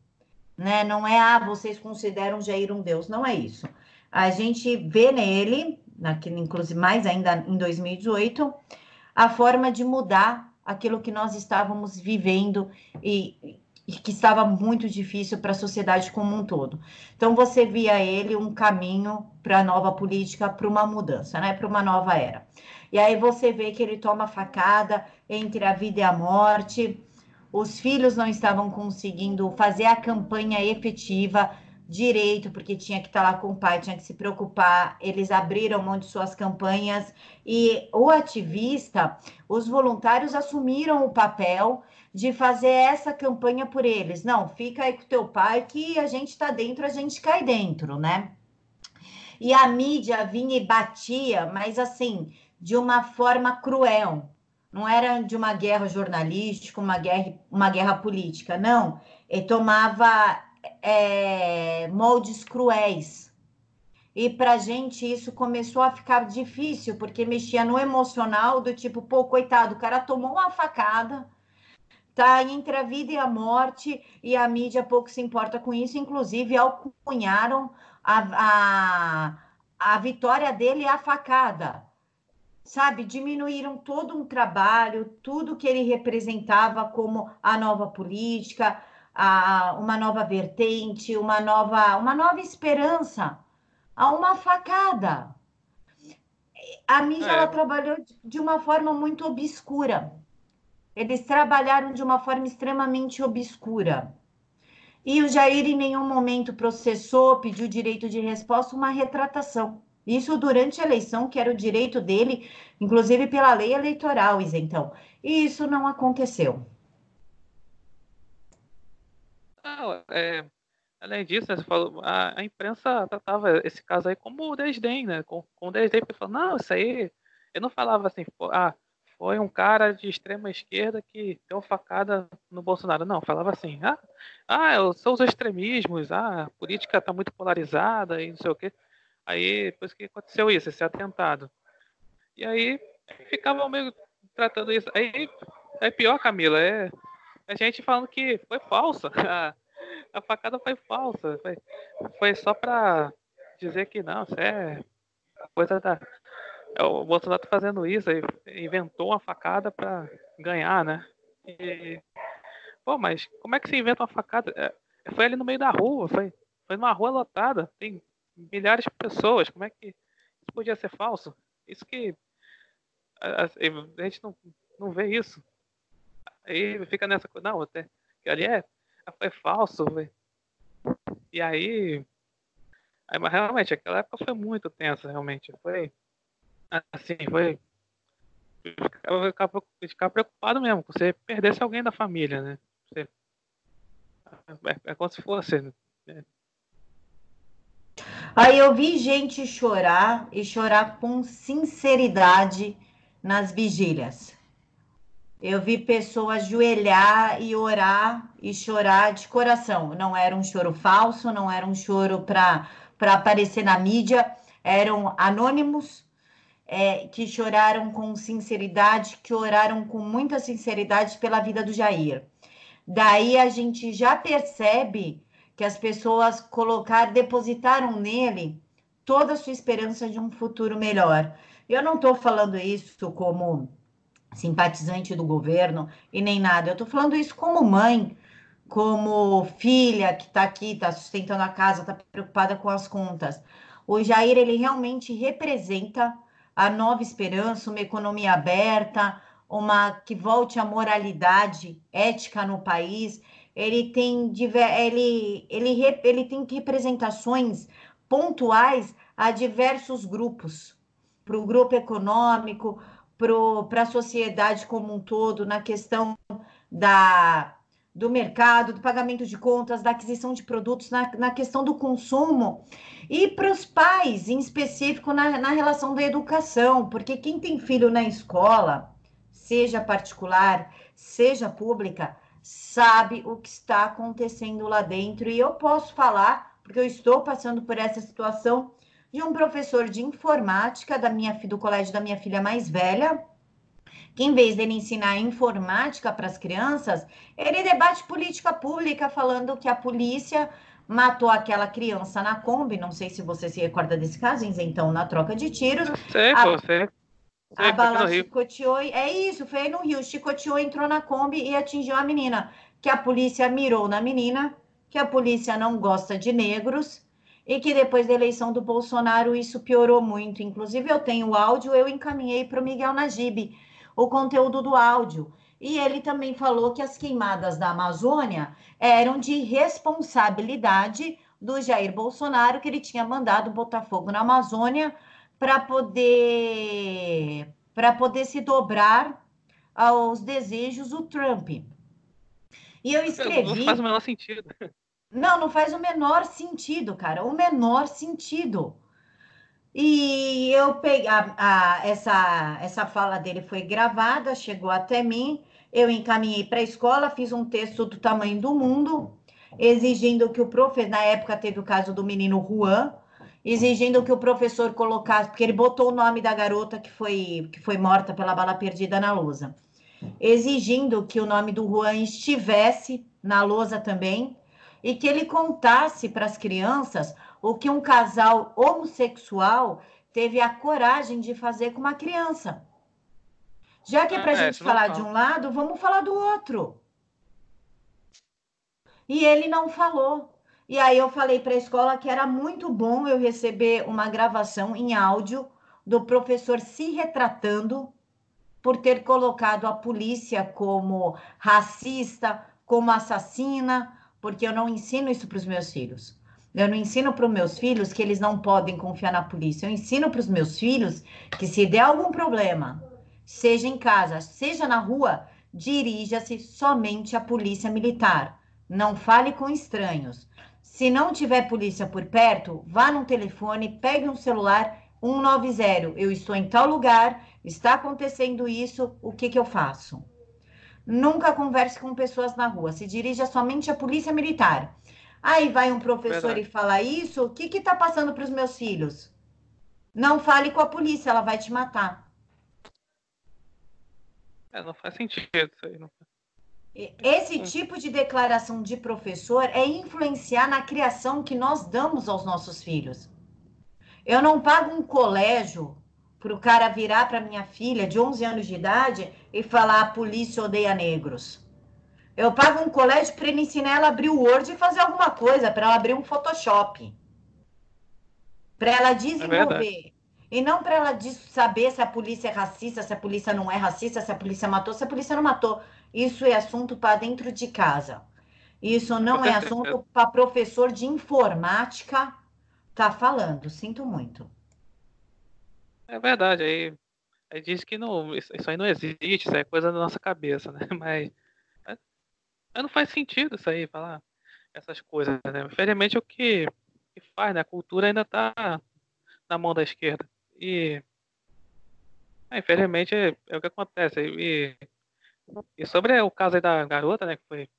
né? Não é, ah, vocês consideram Jair um deus, não é isso. A gente vê nele, inclusive mais ainda em 2018, a forma de mudar aquilo que nós estávamos vivendo e, e que estava muito difícil para a sociedade como um todo. Então você via ele um caminho para a nova política, para uma mudança, né? Para uma nova era. E aí você vê que ele toma facada entre a vida e a morte. Os filhos não estavam conseguindo fazer a campanha efetiva direito, porque tinha que estar lá com o pai, tinha que se preocupar. Eles abriram mão de suas campanhas e o ativista, os voluntários assumiram o papel de fazer essa campanha por eles. Não, fica aí com teu pai que a gente está dentro, a gente cai dentro, né? E a mídia vinha e batia, mas assim, de uma forma cruel. Não era de uma guerra jornalística, uma guerra, uma guerra política, não. Ele tomava é, moldes cruéis. E para gente isso começou a ficar difícil, porque mexia no emocional do tipo, pô, coitado, o cara tomou uma facada, tá entre a vida e a morte, e a mídia pouco se importa com isso, inclusive alcunharam a, a, a vitória dele a facada. Sabe, diminuíram todo um trabalho, tudo que ele representava como a nova política, a, uma nova vertente, uma nova, uma nova esperança, a uma facada. A mídia é. ela trabalhou de uma forma muito obscura. Eles trabalharam de uma forma extremamente obscura. E o Jair em nenhum momento processou, pediu direito de resposta, uma retratação. Isso durante a eleição, que era o direito dele, inclusive pela lei eleitoral, isentão. E isso não aconteceu. Não, é, além disso, falou, a, a, imprensa tratava esse caso aí como desdém, né? Com, com desdém, porque falou, não, isso aí. Eu não falava assim, ah, foi um cara de extrema esquerda que deu facada no Bolsonaro. Não, falava assim, ah, ah são os extremismos, ah, a política está muito polarizada e não sei o quê. Aí, depois que aconteceu isso, esse atentado. E aí, ficava meio tratando isso. Aí, é pior, Camila, é a gente falando que foi falsa. A, a facada foi falsa. Foi, foi só para dizer que não, isso é coisa da, é, o Bolsonaro tá fazendo isso, inventou uma facada para ganhar, né? E, pô, mas como é que se inventa uma facada? É, foi ali no meio da rua, foi, foi numa rua lotada, tem milhares de pessoas, como é que isso podia ser falso? Isso que a, a gente não, não vê isso. Aí fica nessa coisa, não, até, que ali é, foi falso, véio. E aí, aí, mas realmente, aquela época foi muito tensa, realmente, foi Assim, foi. Ficar, ficar preocupado mesmo, com você perdesse alguém da família, né? Você, é, é como se fosse. Né? Aí eu vi gente chorar e chorar com sinceridade nas vigílias. Eu vi pessoas ajoelhar e orar e chorar de coração. Não era um choro falso, não era um choro para aparecer na mídia, eram anônimos é, que choraram com sinceridade, que oraram com muita sinceridade pela vida do Jair. Daí a gente já percebe que as pessoas colocaram, depositaram nele toda a sua esperança de um futuro melhor. Eu não estou falando isso como simpatizante do governo e nem nada. Eu estou falando isso como mãe, como filha que está aqui, está sustentando a casa, está preocupada com as contas. O Jair ele realmente representa a nova esperança, uma economia aberta, uma que volte à moralidade ética no país. Ele tem, ele, ele, ele tem representações pontuais a diversos grupos, para o grupo econômico, para a sociedade como um todo, na questão da do mercado, do pagamento de contas, da aquisição de produtos, na, na questão do consumo, e para os pais, em específico, na, na relação da educação, porque quem tem filho na escola, seja particular, seja pública, sabe o que está acontecendo lá dentro. E eu posso falar, porque eu estou passando por essa situação, de um professor de informática da minha do colégio da minha filha mais velha, que em vez dele ensinar informática para as crianças, ele debate política pública falando que a polícia matou aquela criança na Kombi, não sei se você se recorda desse caso, então na troca de tiros. Sei, a, você. A bala chicoteou, é isso, foi no Rio, chicoteou, entrou na Kombi e atingiu a menina, que a polícia mirou na menina, que a polícia não gosta de negros, e que depois da eleição do Bolsonaro isso piorou muito. Inclusive, eu tenho o áudio, eu encaminhei para o Miguel Najib o conteúdo do áudio. E ele também falou que as queimadas da Amazônia eram de responsabilidade do Jair Bolsonaro, que ele tinha mandado botar fogo na Amazônia para poder para poder se dobrar aos desejos do Trump. E eu escrevi. Não faz o menor sentido. Não, não faz o menor sentido, cara. O menor sentido. E eu peguei a, a, essa, essa fala dele foi gravada, chegou até mim. Eu encaminhei para a escola, fiz um texto do tamanho do mundo, exigindo que o professor, na época teve o caso do menino Juan, exigindo que o professor colocasse, porque ele botou o nome da garota que foi, que foi morta pela bala perdida na lousa, exigindo que o nome do Juan estivesse na lousa também e que ele contasse para as crianças o que um casal homossexual teve a coragem de fazer com uma criança. Já que é para a é, gente falar de um lado, vamos falar do outro. E ele não falou. E aí eu falei para a escola que era muito bom eu receber uma gravação em áudio do professor se retratando por ter colocado a polícia como racista, como assassina, porque eu não ensino isso para os meus filhos. Eu não ensino para os meus filhos que eles não podem confiar na polícia. Eu ensino para os meus filhos que se der algum problema, seja em casa, seja na rua, dirija-se somente à polícia militar. Não fale com estranhos. Se não tiver polícia por perto, vá no telefone, pegue um celular 190. Eu estou em tal lugar, está acontecendo isso, o que, que eu faço? Nunca converse com pessoas na rua, se dirija somente à polícia militar. Aí vai um professor Verdade. e fala isso, o que está passando para os meus filhos? Não fale com a polícia, ela vai te matar. É, não faz sentido isso aí. Não... Esse tipo de declaração de professor é influenciar na criação que nós damos aos nossos filhos. Eu não pago um colégio para o cara virar para minha filha de 11 anos de idade e falar a polícia odeia negros. Eu pago um colégio para ele ensinar ela a abrir o Word e fazer alguma coisa, para ela abrir um Photoshop. Para ela desenvolver. É e não para ela saber se a polícia é racista, se a polícia não é racista, se a polícia matou, se a polícia não matou. Isso é assunto para dentro de casa. Isso não é assunto para professor de informática tá falando. Sinto muito. É verdade. Aí, aí diz que não, isso, aí não existe, isso é coisa da nossa cabeça, né? Mas não faz sentido isso aí, falar essas coisas, né? Infelizmente é o que, que faz, né? A cultura ainda tá na mão da esquerda. E é, infelizmente é, é, o que acontece. E, e sobre o caso da garota, né? Que foi.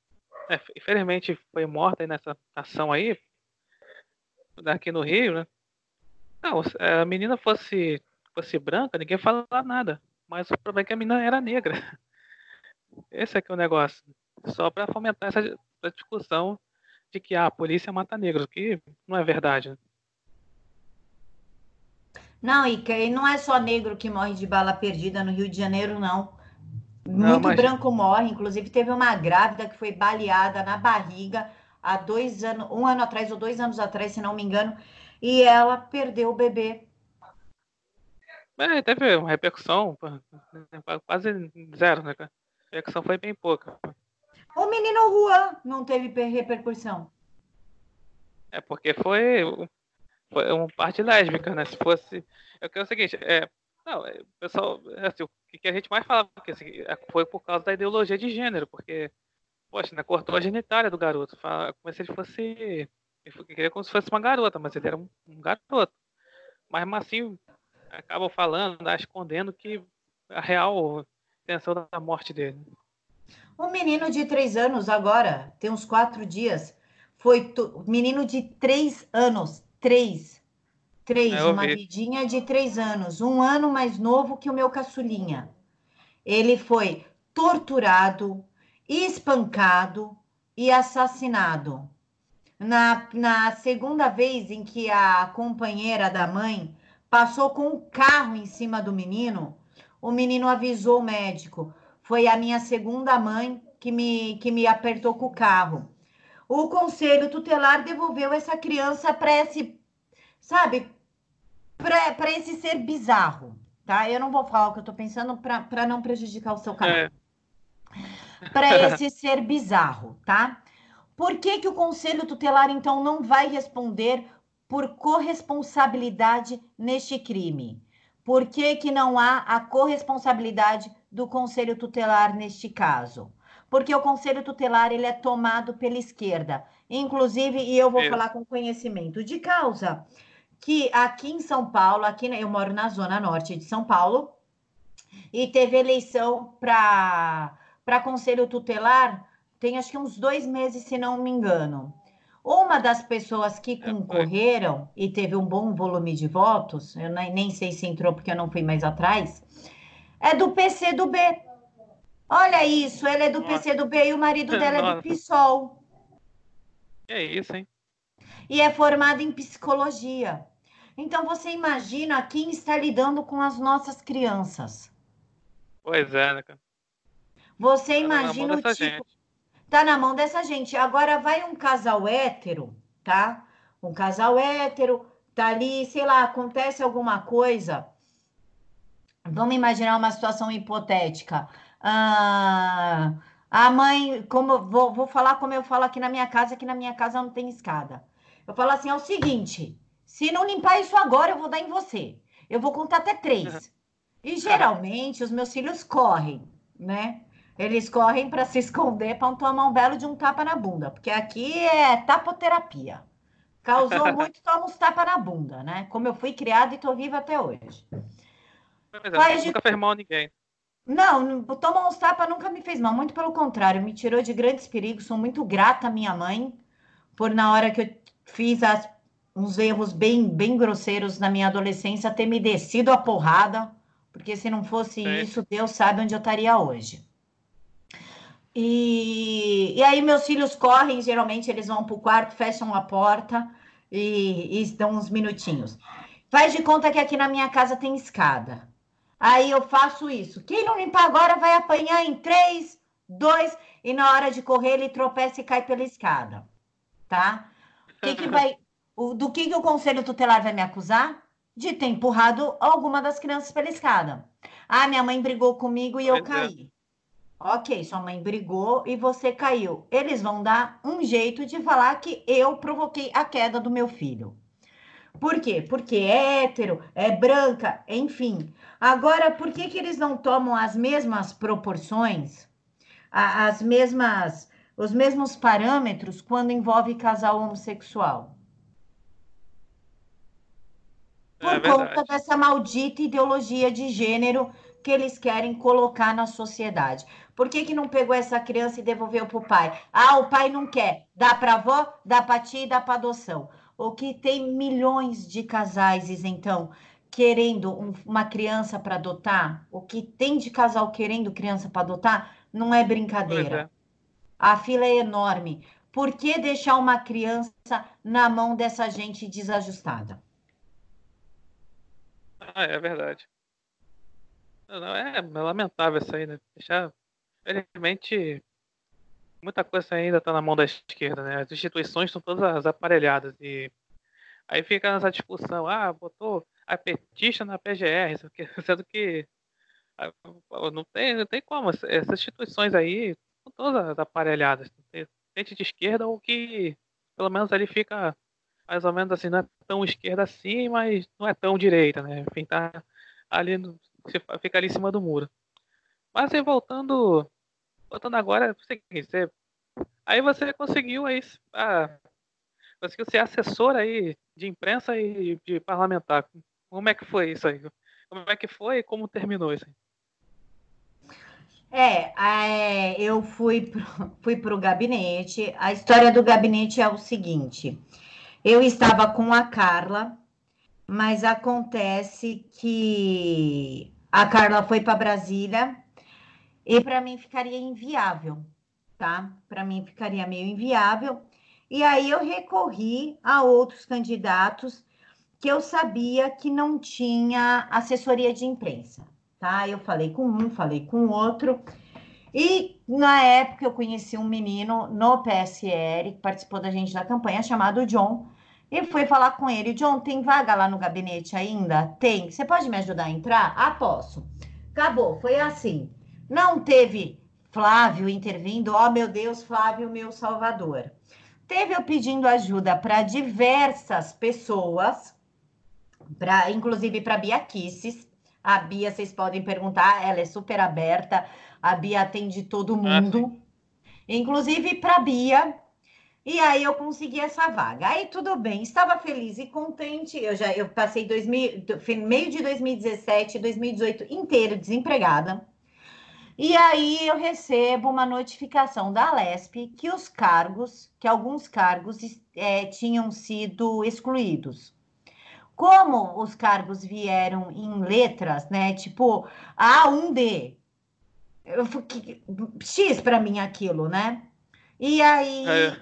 É, infelizmente foi morta nessa ação aí, daqui no Rio, né? Não, se a menina fosse, fosse branca, ninguém fala nada. Mas o problema é que a menina era negra. Esse é que é o negócio só para fomentar essa, essa, discussão de que ah, a polícia mata negros, que não é verdade. Né? Não, e que não é só negro que morre de bala perdida no Rio de Janeiro, não. Muito não, mas... branco morre. Inclusive, teve uma grávida que foi baleada na barriga há dois anos, um ano atrás ou dois anos atrás, se não me engano, e ela perdeu o bebê. É, teve uma repercussão quase zero, né? A repercussão foi bem pouca. O menino Juan não teve repercussão. É porque foi, foi uma parte lésbica, né? Se fosse. É, é o seguinte, é. Não, é, pessoal, é assim, o que a gente mais falava assim, foi por causa da ideologia de gênero, porque, poxa, né, cortou a genitália do garoto. Fala, como se ele fosse. Ele queria como se fosse uma garota, mas ele era um, um garoto. Mas assim, acabam falando, né, escondendo que a real intenção da morte dele. Um menino de três anos agora, tem uns quatro dias, foi menino de três anos, três, três, uma vidinha de três anos, um ano mais novo que o meu caçulinha. ele foi torturado, espancado e assassinado. Na, na segunda vez em que a companheira da mãe passou com um carro em cima do menino, o menino avisou o médico. Foi a minha segunda mãe que me, que me apertou com o carro. O conselho tutelar devolveu essa criança para esse, sabe, para esse ser bizarro, tá? Eu não vou falar o que eu tô pensando para não prejudicar o seu canal. É. Para esse ser bizarro, tá? Por que, que o conselho tutelar, então, não vai responder por corresponsabilidade neste crime? Por que, que não há a corresponsabilidade do conselho tutelar neste caso? Porque o conselho tutelar ele é tomado pela esquerda. Inclusive, e eu vou falar com conhecimento de causa, que aqui em São Paulo, aqui eu moro na zona norte de São Paulo, e teve eleição para conselho tutelar, tem acho que uns dois meses, se não me engano. Uma das pessoas que é, concorreram e teve um bom volume de votos, eu nem sei se entrou porque eu não fui mais atrás, é do PC do B. Olha isso, ele é do. PC do B e o marido dela é do PSOL. É isso, hein? E é formado em psicologia. Então você imagina quem está lidando com as nossas crianças. Pois é, né, cara? Você tá imagina o tipo. Gente. Tá na mão dessa gente. Agora vai um casal hétero, tá? Um casal hétero, tá ali, sei lá, acontece alguma coisa. Vamos imaginar uma situação hipotética. Ah, a mãe, como vou, vou falar como eu falo aqui na minha casa, que na minha casa não tem escada. Eu falo assim: é o seguinte, se não limpar isso agora, eu vou dar em você. Eu vou contar até três. E geralmente os meus filhos correm, né? Eles correm para se esconder para não tomar um belo de um tapa na bunda, porque aqui é tapoterapia. Causou muito, toma uns tapa na bunda, né? Como eu fui criada e tô viva até hoje. Mas, Faz nunca de... fez mal a ninguém. Não, tomar uns tapas nunca me fez mal, muito pelo contrário, me tirou de grandes perigos. Sou muito grata à minha mãe por, na hora que eu fiz as uns erros bem, bem grosseiros na minha adolescência, ter me descido a porrada, porque se não fosse é. isso, Deus sabe onde eu estaria hoje. E, e aí meus filhos correm, geralmente eles vão para o quarto, fecham a porta e, e dão uns minutinhos. Faz de conta que aqui na minha casa tem escada. Aí eu faço isso. Quem não limpar agora vai apanhar em três, dois, e na hora de correr ele tropeça e cai pela escada. Tá? Que, que vai, do que, que o conselho tutelar vai me acusar? De ter empurrado alguma das crianças pela escada. Ah, minha mãe brigou comigo e eu é. caí. Ok, sua mãe brigou e você caiu. Eles vão dar um jeito de falar que eu provoquei a queda do meu filho. Por quê? Porque é hétero, é branca, enfim. Agora, por que, que eles não tomam as mesmas proporções, as mesmas, os mesmos parâmetros quando envolve casal homossexual? por é conta dessa maldita ideologia de gênero que eles querem colocar na sociedade. Por que, que não pegou essa criança e devolveu para o pai? Ah, o pai não quer. Dá para avó, dá para tia e dá para adoção. O que tem milhões de casais, então, querendo um, uma criança para adotar, o que tem de casal querendo criança para adotar, não é brincadeira. É. A fila é enorme. Por que deixar uma criança na mão dessa gente desajustada? Ah, é verdade. Não, é, é lamentável isso aí, né? Deixar. Felizmente, muita coisa ainda está na mão da esquerda, né? As instituições estão todas aparelhadas e aí fica nessa discussão, ah, botou a petista na PGR, sendo que ah, não tem, não tem como, essas instituições aí todas aparelhadas, gente de esquerda ou que pelo menos ali fica mais ou menos assim, não é tão esquerda assim, mas não é tão direita, né? Enfim, tá ali, fica ali em cima do muro. Mas voltando, voltando agora, é o seguinte, você, aí você conseguiu aí, ah, conseguiu ser assessor aí de imprensa e de parlamentar. Como é que foi isso aí? Como é que foi e como terminou isso aí? É, é, eu fui pro, fui para o gabinete. A história do gabinete é o seguinte: eu estava com a Carla, mas acontece que a Carla foi para Brasília, E para mim ficaria inviável, tá? Para mim ficaria meio inviável. E aí eu recorri a outros candidatos que eu sabia que não tinha assessoria de imprensa, tá? Eu falei com um, falei com outro. E na época eu conheci um menino no PSL que participou da gente da campanha chamado John. E fui falar com ele, John, tem vaga lá no gabinete ainda? Tem. Você pode me ajudar a entrar? Ah, posso. Acabou, foi assim. Não teve Flávio intervindo, ó oh, meu Deus, Flávio, meu salvador. Teve eu pedindo ajuda para diversas pessoas, pra, inclusive para Bia Kisses. A Bia, vocês podem perguntar, ela é super aberta. A Bia atende todo ah, mundo, ah, inclusive para Bia. E aí eu consegui essa vaga. Aí tudo bem, estava feliz e contente. Eu já eu passei 2000, meio de 2017, 2018 inteiro desempregada. E aí eu recebo uma notificação da Lesp que os cargos, que alguns cargos é, tinham sido excluídos. Como os cargos vieram em letras, né? Tipo A1D. Eu, X para mim aquilo, né? E aí. É.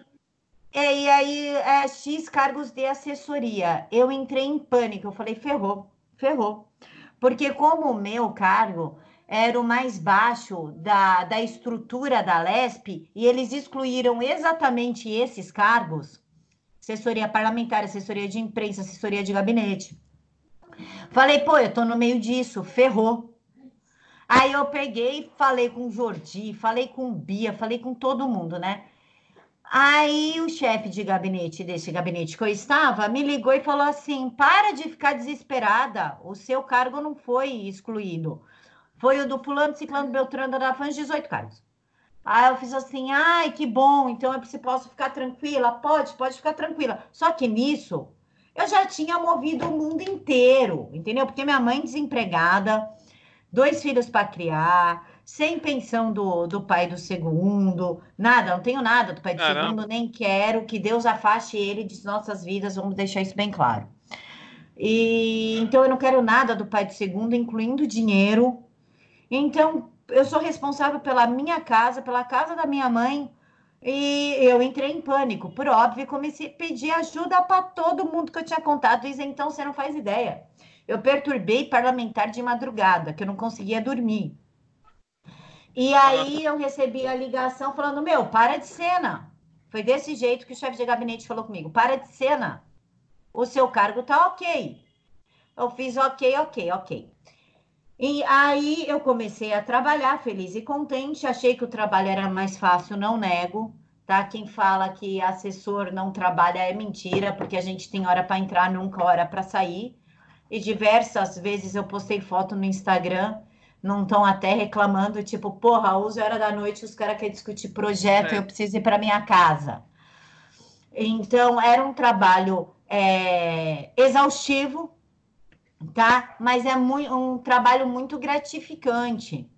É, e aí, é, X cargos de assessoria. Eu entrei em pânico. Eu falei, ferrou, ferrou. Porque como o meu cargo era o mais baixo da, da estrutura da LESP e eles excluíram exatamente esses cargos assessoria parlamentar, assessoria de imprensa, assessoria de gabinete. Falei, pô, eu tô no meio disso, ferrou. Aí eu peguei, falei com o Jordi, falei com o Bia, falei com todo mundo, né? Aí o chefe de gabinete desse gabinete que eu estava me ligou e falou assim: para de ficar desesperada, o seu cargo não foi excluído. Foi o do fulano, ciclano, beltrano, da fãs, 18 cargos. Aí eu fiz assim, ai, que bom, então eu posso ficar tranquila? Pode, pode ficar tranquila. Só que nisso, eu já tinha movido o mundo inteiro, entendeu? Porque minha mãe desempregada, dois filhos para criar, sem pensão do, do pai do segundo, nada, não tenho nada do pai do Caramba. segundo, nem quero, que Deus afaste ele de nossas vidas, vamos deixar isso bem claro. E então eu não quero nada do pai do segundo, incluindo dinheiro, então, eu sou responsável pela minha casa, pela casa da minha mãe, e eu entrei em pânico, por óbvio, comecei a pedir ajuda para todo mundo que eu tinha contato. E então você não faz ideia. Eu perturbei parlamentar de madrugada, que eu não conseguia dormir. E aí eu recebi a ligação falando: Meu, para de cena. Foi desse jeito que o chefe de gabinete falou comigo: Para de cena. O seu cargo tá ok. Eu fiz ok, ok, ok. E aí eu comecei a trabalhar feliz e contente, achei que o trabalho era mais fácil, não nego, tá? Quem fala que assessor não trabalha é mentira, porque a gente tem hora para entrar, nunca hora para sair. E diversas vezes eu postei foto no Instagram, não estão até reclamando, tipo, porra, 11 horas da noite os caras querem discutir projeto, é. eu preciso ir para minha casa. Então, era um trabalho é, exaustivo, tá? Mas é muito, um trabalho muito gratificante.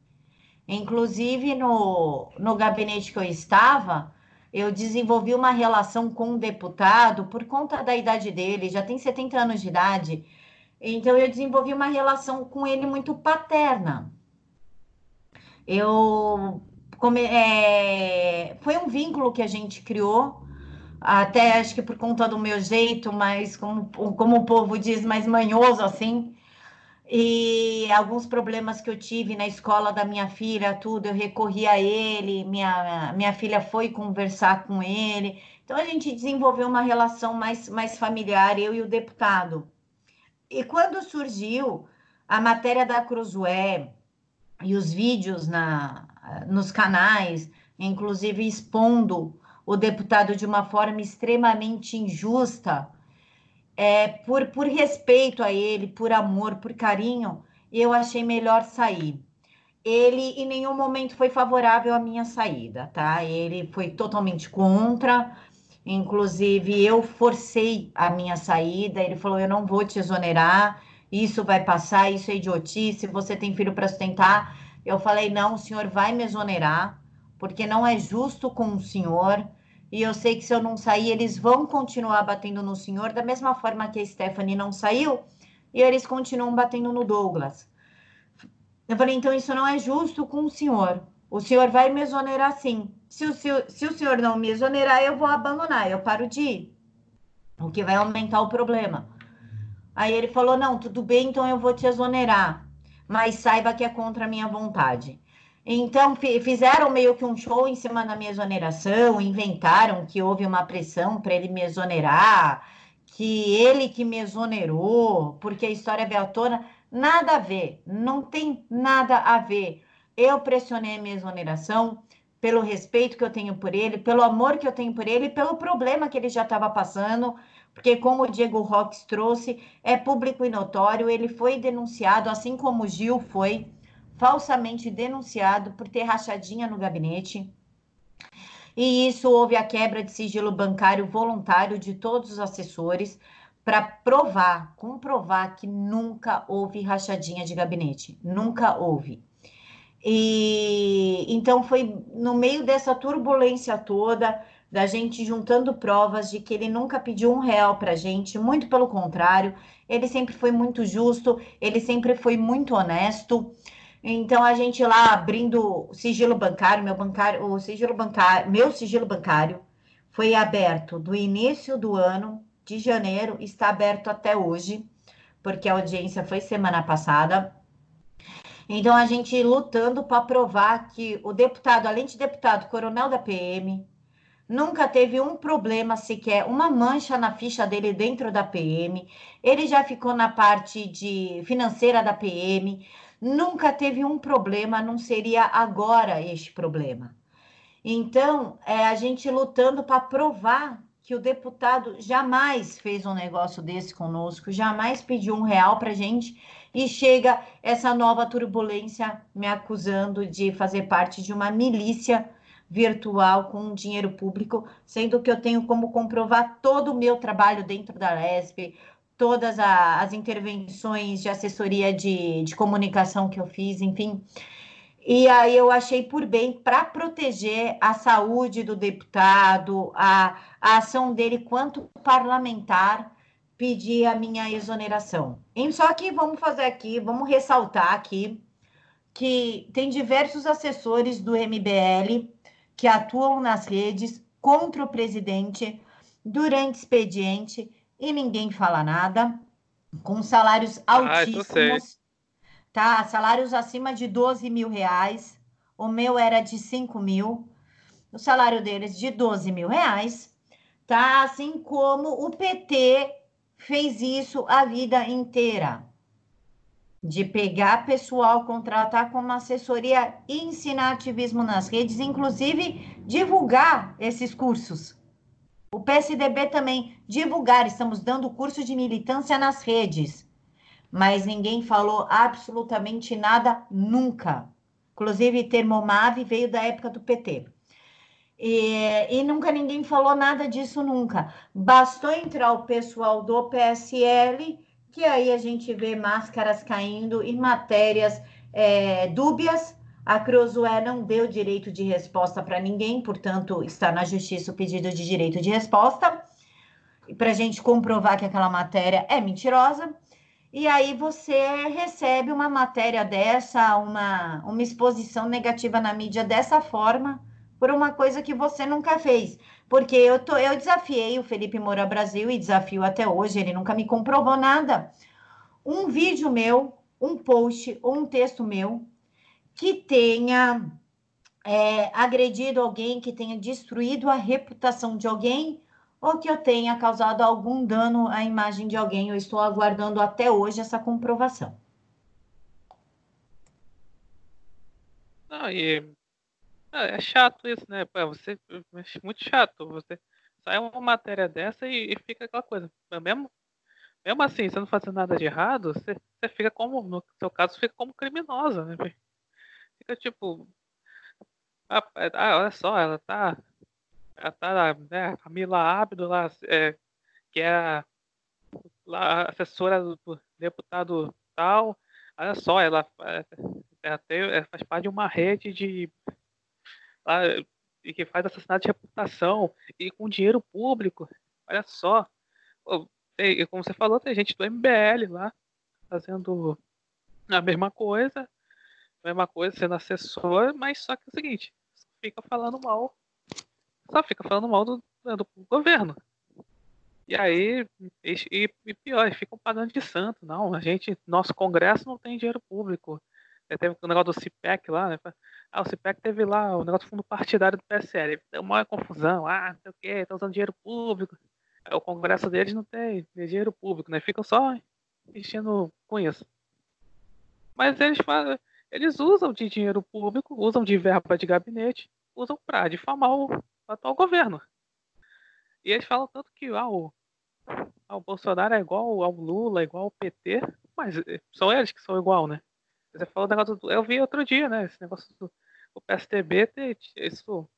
Inclusive, no, no gabinete que eu estava, eu desenvolvi uma relação com um deputado por conta da idade dele, já tem 70 anos de idade. Então, eu desenvolvi uma relação com ele muito paterna. Eu. É, foi um vínculo que a gente criou até acho que por conta do meu jeito, mas como, como o povo diz, mais manhoso assim. E alguns problemas que eu tive na escola da minha filha, tudo, eu recorri a ele, minha, minha filha foi conversar com ele. Então a gente desenvolveu uma relação mais, mais familiar, eu e o deputado. E quando surgiu a matéria da Cruzoé e os vídeos na, nos canais, inclusive expondo o deputado de uma forma extremamente injusta, é, por, por respeito a ele, por amor, por carinho, eu achei melhor sair. Ele em nenhum momento foi favorável à minha saída, tá? Ele foi totalmente contra. Inclusive, eu forcei a minha saída. Ele falou: Eu não vou te exonerar, isso vai passar, isso é idiotice. Você tem filho para sustentar. Eu falei: Não, o senhor vai me exonerar, porque não é justo com o senhor. E eu sei que se eu não sair, eles vão continuar batendo no senhor, da mesma forma que a Stephanie não saiu, e eles continuam batendo no Douglas. Eu falei, então isso não é justo com o senhor. O senhor vai me exonerar sim. Se o, senhor, se o senhor não me exonerar, eu vou abandonar, eu paro de ir. O que vai aumentar o problema. Aí ele falou: não, tudo bem, então eu vou te exonerar. Mas saiba que é contra a minha vontade. Então, fizeram meio que um show em cima da minha exoneração, inventaram que houve uma pressão para ele me exonerar, que ele que me exonerou, porque a história veio à tona. Nada a ver, não tem nada a ver. Eu pressionei a minha exoneração pelo respeito que eu tenho por ele, pelo amor que eu tenho por ele, pelo problema que ele já estava passando, porque como o Diego Roques trouxe, é público e notório, ele foi denunciado, assim como o Gil foi falsamente denunciado por ter rachadinha no gabinete. E isso houve a quebra de sigilo bancário voluntário de todos os assessores para provar, comprovar que nunca houve rachadinha de gabinete, nunca houve. E então foi no meio dessa turbulência toda, da gente juntando provas de que ele nunca pediu um real para gente, muito pelo contrário, ele sempre foi muito justo, ele sempre foi muito honesto. Então a gente lá abrindo sigilo bancário, meu bancário, o sigilo bancário, meu sigilo bancário foi aberto do início do ano de janeiro, está aberto até hoje, porque a audiência foi semana passada. Então a gente lutando para provar que o deputado, além de deputado, coronel da PM, nunca teve um problema sequer, uma mancha na ficha dele dentro da PM. Ele já ficou na parte de financeira da PM, nunca teve um problema, não seria agora este problema. Então, é a gente lutando para provar que o deputado jamais fez um negócio desse conosco, jamais pediu um real para gente e chega essa nova turbulência me acusando de fazer parte de uma milícia virtual com dinheiro público, sendo que eu tenho como comprovar todo o meu trabalho dentro da LESP, todas a, as intervenções de assessoria de, de comunicação que eu fiz, enfim. E aí eu achei por bem, para proteger a saúde do deputado, a, a ação dele quanto parlamentar, pedir a minha exoneração. Só que vamos fazer aqui, vamos ressaltar aqui que tem diversos assessores do MBL que atuam nas redes contra o presidente durante expediente e ninguém fala nada, com salários ah, altíssimos, tá? Salários acima de 12 mil reais. O meu era de 5 mil, o salário deles de 12 mil reais, tá? Assim como o PT fez isso a vida inteira. De pegar pessoal, contratar como assessoria e ensinar ativismo nas redes, inclusive divulgar esses cursos. O PSDB também divulgar, estamos dando curso de militância nas redes. Mas ninguém falou absolutamente nada nunca. Inclusive, Termomave veio da época do PT. E, e, nunca ninguém falou nada disso nunca. Bastou entrar o pessoal do PSL, que aí a gente vê máscaras caindo e matérias é, dúbias. A Crosué não deu direito de resposta para ninguém, portanto, está na justiça o pedido de direito de resposta, para a gente comprovar que aquela matéria é mentirosa. E aí você recebe uma matéria dessa, uma, uma exposição negativa na mídia dessa forma por uma coisa que você nunca fez. Porque eu, tô, eu desafiei o Felipe Moura Brasil e desafio até hoje, ele nunca me comprovou nada. Um vídeo meu, um post ou um texto meu que tenha é, agredido alguém, que tenha destruído a reputação de alguém ou que eu tenha causado algum dano à imagem de alguém. Eu estou aguardando até hoje essa comprovação. Não, e é, é chato isso, né? Você é muito chato. Você sai uma matéria dessa e, e, fica aquela coisa. Mesmo, mesmo assim, você não fazendo nada de errado, você, você fica como, no seu caso, fica como criminosa, né? Fica tipo. Ah, é, olha só, ela tá. Ela tá, né, a Mila Abdo lá, é, que é a, lá, assessora do deputado tal. Olha só, ela, ela, tem, ela faz parte de uma rede de lá, e que faz assassinato de reputação e com dinheiro público. Olha só. Tem, como você falou, tem gente do MBL lá fazendo a mesma coisa. Mesma coisa, sendo assessor, mas só que é o seguinte, fica falando mal, só fica falando mal do, do governo. E aí, e, e pior, eles ficam pagando de santo. Não, a gente, nosso Congresso não tem dinheiro público. É, teve o negócio do CIPEC lá, né? Ah, o CIPEC teve lá o negócio do fundo partidário do PSL. Deu uma confusão. Ah, não sei o quê, tá usando dinheiro público. Aí, o Congresso deles não tem dinheiro público, né? Ficam só enchendo com isso. Mas eles fazem, eles usam de dinheiro público, usam de verba de gabinete, usam para difamar o atual governo. E eles falam tanto que ah, o, ah, o Bolsonaro é igual ao Lula, igual ao PT, mas eh, são eles que são igual, né? Você falou negócio do, Eu vi outro dia, né? Esse negócio do o PSTB, isso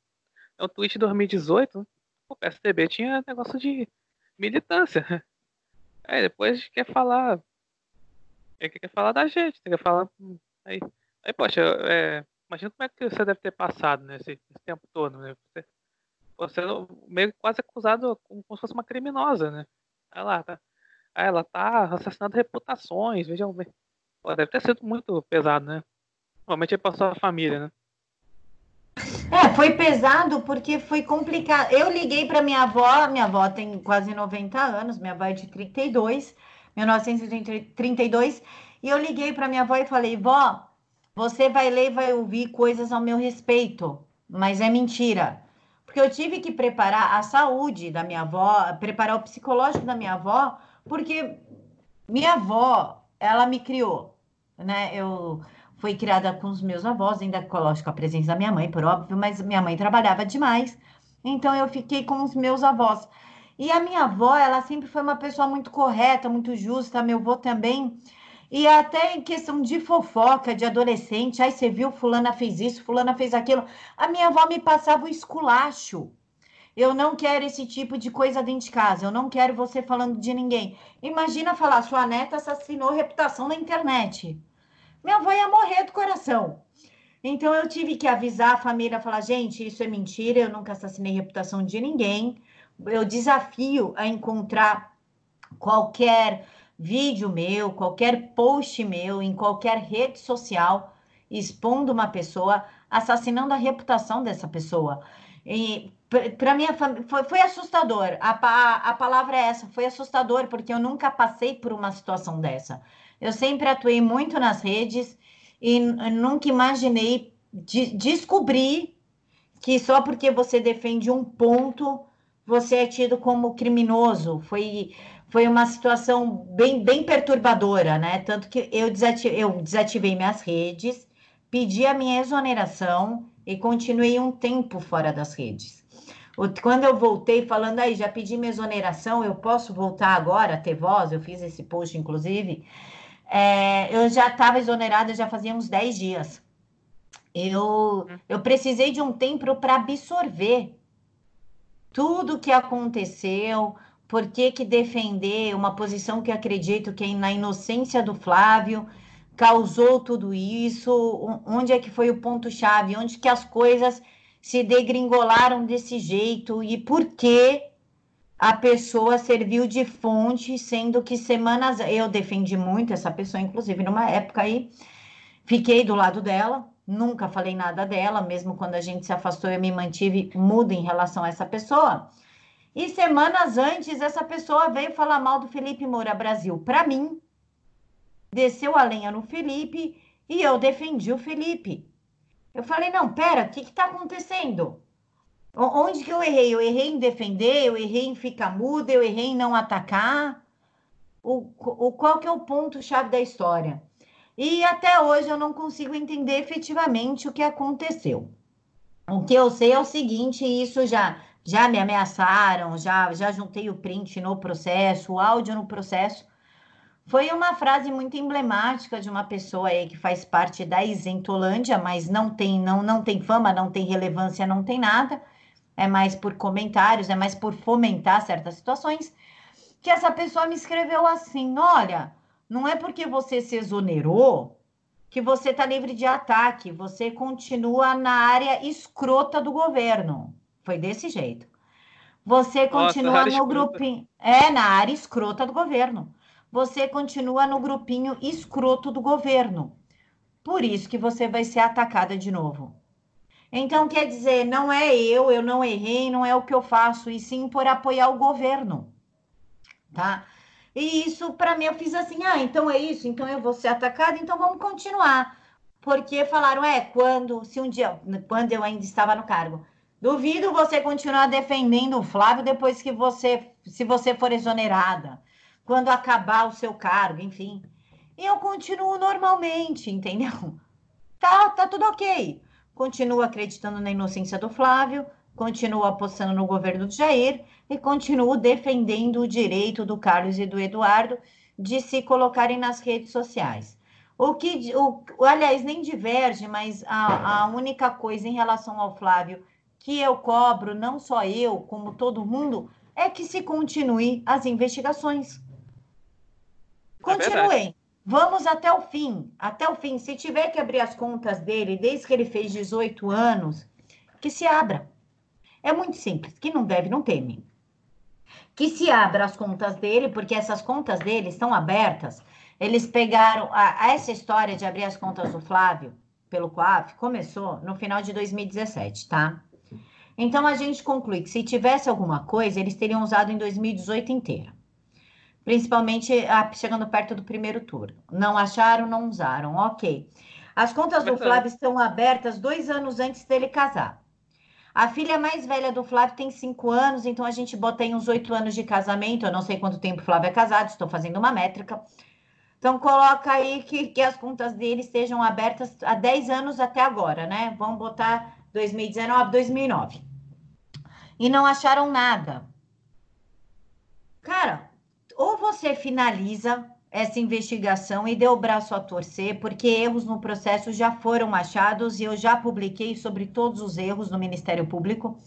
é um tweet de 2018. Né? O PSTB tinha negócio de militância. Aí depois quer falar. Quer falar da gente, quer falar. Aí, aí poxa, é, imagina como é que você deve ter passado nesse, né, tempo todo, né? Você, você meio quase acusado como, como se fosse uma criminosa, né? Aí lá, tá. Ela tá assassinando reputações, vejam bem. Pô, deve ter sido muito pesado, né? Normalmente é pra sua família, né? É, foi pesado porque foi complicado. Eu liguei para minha avó, minha avó tem quase 90 anos, minha avó é de 32, 1932, e eu liguei para minha avó e falei: "Vó, você vai ler e vai ouvir coisas ao meu respeito, mas é mentira. Porque eu tive que preparar a saúde da minha avó, preparar o psicológico da minha avó, porque minha avó, ela me criou, né? Eu foi criada com os meus avós, ainda lógico, a presença da minha mãe, por óbvio, mas minha mãe trabalhava demais, então eu fiquei com os meus avós. E a minha avó, ela sempre foi uma pessoa muito correta, muito justa, meu avô também. E até em questão de fofoca, de adolescente, aí você viu, fulana fez isso, fulana fez aquilo. A minha avó me passava o esculacho. Eu não quero esse tipo de coisa dentro de casa. Eu não quero você falando de ninguém. Imagina falar, sua neta assassinou reputação na internet minha avó ia morrer do coração. Então eu tive que avisar a família, falar, gente, isso é mentira, eu nunca assassinei reputação de ninguém. Eu desafio a encontrar qualquer vídeo meu, qualquer post meu, em qualquer rede social, expondo uma pessoa, assassinando a reputação dessa pessoa. E para mim foi, foi assustador. A, a, a palavra é essa, foi assustador, porque eu nunca passei por uma situação dessa. Eu sempre atuei muito nas redes e nunca imaginei de descobrir que só porque você defende um ponto você é tido como criminoso. Foi, foi uma situação bem, bem perturbadora, né? Tanto que eu desativei, eu desativei minhas redes, pedi a minha exoneração e continuei um tempo fora das redes. Quando eu voltei falando aí, já pedi minha exoneração, eu posso voltar agora a ter voz? Eu fiz esse post, inclusive. É, eu já estava exonerada já fazia uns 10 dias. Eu, eu precisei de um tempo para absorver tudo o que aconteceu, por que, que defender uma posição que acredito que na inocência do Flávio causou tudo isso, onde é que foi o ponto-chave, onde que as coisas se degringolaram desse jeito e por que a pessoa serviu de fonte, sendo que semanas eu defendi muito essa pessoa, inclusive numa época aí, fiquei do lado dela, nunca falei nada dela, mesmo quando a gente se afastou, eu me mantive muda em relação a essa pessoa. E semanas antes, essa pessoa veio falar mal do Felipe Moura Brasil para mim, desceu a lenha no Felipe e eu defendi o Felipe. Eu falei: não, pera, o que está acontecendo? Onde que eu errei? Eu errei em defender, eu errei em ficar muda, eu errei em não atacar. O, o, qual que é o ponto-chave da história? E até hoje eu não consigo entender efetivamente o que aconteceu. O que eu sei é o seguinte, isso já já me ameaçaram, já já juntei o print no processo, o áudio no processo. Foi uma frase muito emblemática de uma pessoa aí que faz parte da Isentolândia, mas não tem não não tem fama, não tem relevância, não tem nada é mais por comentários, é mais por fomentar certas situações, que essa pessoa me escreveu assim: olha, não é porque você se exonerou que você está livre de ataque, você continua na área escrota do governo. Foi desse jeito. Você continua Nossa, no grupinho. É, na área escrota do governo. Você continua no grupinho escroto do governo. Por isso que você vai ser atacada de novo. Então, quer dizer, não é eu, eu não errei, não é o que eu faço, e sim por apoiar o governo, tá? E isso, para mim, eu fiz assim, ah, então é isso, então eu vou ser atacada, então vamos continuar. Porque falaram, é, quando, se um dia, quando eu ainda estava no cargo, duvido você continuar defendendo o Flávio depois que você, se você for exonerada, quando acabar o seu cargo, enfim. Eu continuo normalmente, entendeu? Tá, tá tudo ok. Continuo acreditando na inocência do Flávio, continuo apostando no governo do Jair e continuo defendendo o direito do Carlos e do Eduardo de se colocarem nas redes sociais. O que, o, aliás, nem diverge, mas a, a única coisa em relação ao Flávio que eu cobro, não só eu, como todo mundo, é que se continue as investigações. É Continuem. Vamos até o fim, até o fim. Se tiver que abrir as contas dele desde que ele fez 18 anos, que se abra. É muito simples. Que não deve, não teme. Que se abra as contas dele, porque essas contas dele estão abertas. Eles pegaram a, a essa história de abrir as contas do Flávio pelo COAF começou no final de 2017, tá? Então a gente conclui que se tivesse alguma coisa, eles teriam usado em 2018 inteira principalmente chegando perto do primeiro turno. Não acharam, não usaram, ok. As contas do Flávio estão abertas dois anos antes dele casar. A filha mais velha do Flávio tem cinco anos, então a gente bota aí uns oito anos de casamento. Eu não sei quanto tempo o Flávio é casado, estou fazendo uma métrica. Então, coloca aí que, que as contas dele estejam abertas há 10 anos até agora, né? Vamos botar 2019, 2009. E não acharam nada. Cara, ou você finaliza essa investigação e deu o braço a torcer, porque erros no processo já foram achados e eu já publiquei sobre todos os erros no Ministério Público.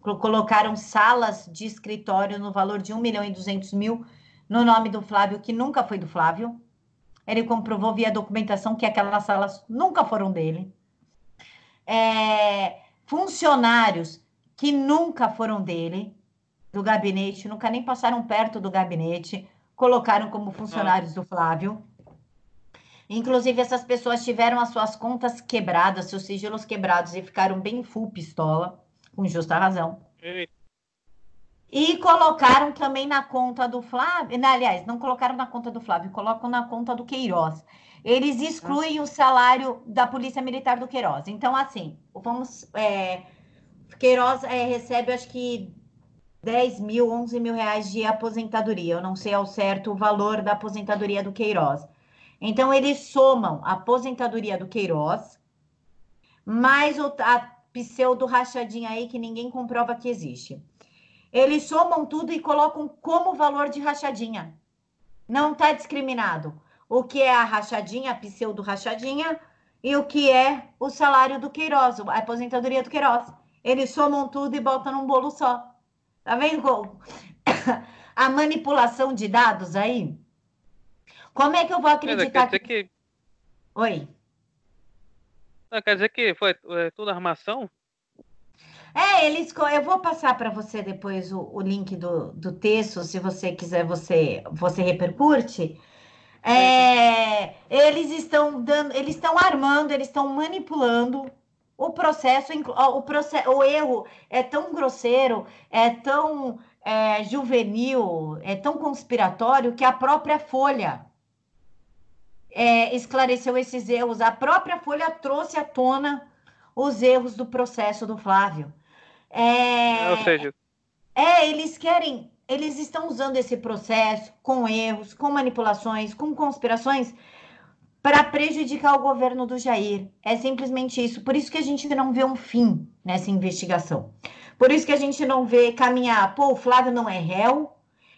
Colocaram salas de escritório no valor de 1 milhão e 200 mil no nome do Flávio, que nunca foi do Flávio. Ele comprovou via documentação que aquelas salas nunca foram dele. É, funcionários que nunca foram dele do gabinete, nunca nem passaram perto do gabinete, colocaram como funcionários do Flávio. Inclusive, essas pessoas tiveram as suas contas quebradas, seus sigilos quebrados e ficaram bem full pistola, com justa razão. E colocaram também na conta do Flávio, aliás, não colocaram na conta do Flávio, colocam na conta do Queiroz. Eles excluem Nossa. o salário da Polícia Militar do Queiroz. Então, assim, vamos. É, Queiroz é, recebe, acho que 10 mil, 11 mil reais de aposentadoria. Eu não sei ao certo o valor da aposentadoria do Queiroz. Então, eles somam a aposentadoria do Queiroz, mais a pseudo rachadinha aí que ninguém comprova que existe. Eles somam tudo e colocam como valor de rachadinha. Não está discriminado. O que é a rachadinha, a pseudo rachadinha, e o que é o salário do Queiroz, a aposentadoria do Queiroz. Eles somam tudo e botam num bolo só. Tá vendo a manipulação de dados aí? Como é que eu vou acreditar que... que... Oi. Não, quer dizer que foi é, tudo armação? É, eles. Eu vou passar para você depois o, o, link do, do texto, se você quiser, você, você repercute. É, eles estão dando, eles estão armando, eles estão manipulando o processo, o, processo, o erro é tão grosseiro, é tão é, juvenil, é tão conspiratório que a própria Folha é, esclareceu esses erros. A própria Folha trouxe à tona os erros do processo do Flávio. É, Ou seja, é, eles querem, eles estão usando esse processo com erros, com manipulações, com conspirações para prejudicar o governo do Jair. É simplesmente isso. Por isso que a gente não vê um fim nessa investigação. Por isso que a gente não vê caminhar. Pô, o Flávio não é réu,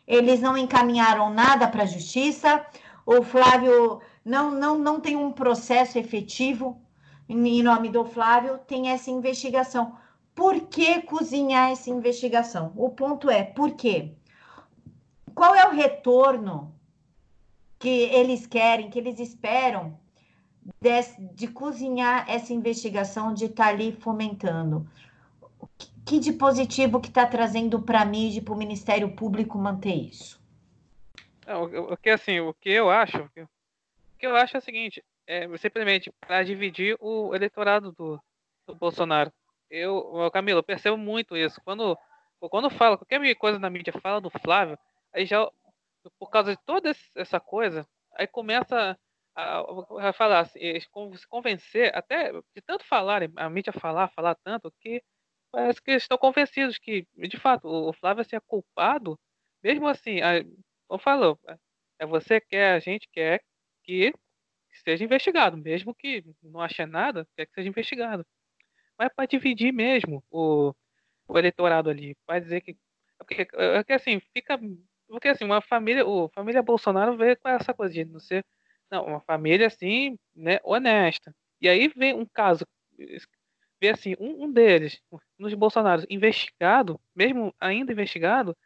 eles não encaminharam nada para a justiça, o Flávio não, não, não tem um processo efetivo em nome do Flávio, tem essa investigação. Por que cozinhar essa investigação? O ponto é, por quê? Qual é o retorno que eles querem, que eles esperam de, de cozinhar essa investigação, de estar tá ali fomentando. Que de positivo que está trazendo para a mídia e para o Ministério Público manter isso? É, o, o, que assim, o que eu acho, o que eu acho é o seguinte, é, simplesmente para dividir o eleitorado do, do Bolsonaro. Eu, Camilo, eu percebo muito isso. Quando, quando fala, qualquer coisa na mídia fala do Flávio, aí já, por causa de toda essa coisa, aí começa a, a falar, assim, se convencer, até de tanto falarem, a mídia falar, falar tanto, que parece que estão convencidos que, de fato, o Flávio é culpado, mesmo assim, a, falou, é você quer, a gente quer que seja investigado, mesmo que não ache nada, quer que seja investigado. Mas para dividir mesmo o, o eleitorado ali, para dizer que porque, é que assim, fica porque assim, uma família, o família Bolsonaro veio com essa coisa de não ser não, uma família assim, né, honesta. E aí vem um caso, vê assim, um, um deles, um dos Bolsonaros, investigado, mesmo ainda investigado,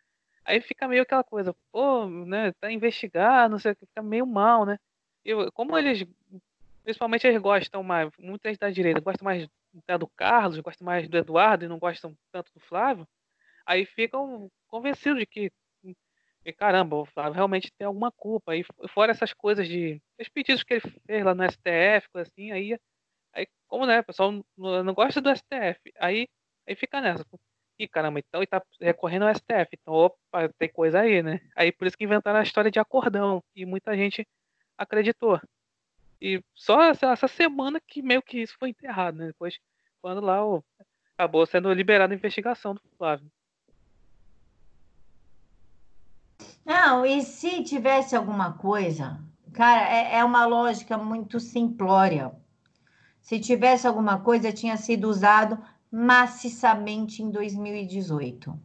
aí fica meio aquela coisa, pô, né, tá investigado, não sei o que, fica meio mal, né? Eu, como eles, principalmente eles gostam mais, muitas da direita gostam mais do Carlos, gostam mais do Eduardo e não gostam tanto do Flávio, aí ficam convencidos de que e caramba, o Flávio realmente tem alguma culpa. E fora essas coisas de. Os pedidos que ele fez lá no STF, assim, aí. Aí, como né, o pessoal não, gosta do STF. Aí, aí fica nessa. E caramba, então ele tá recorrendo ao STF. Então, opa, tem coisa aí, né? Aí por isso que inventaram a história de acordão. E muita gente acreditou. E só essa, essa semana que meio que isso foi enterrado, né? Depois, quando lá acabou sendo liberada a investigação do Flávio. Não, e se tivesse alguma coisa, cara, é, é uma lógica muito simplória. Se tivesse alguma coisa, tinha sido usado maciçamente em 2018.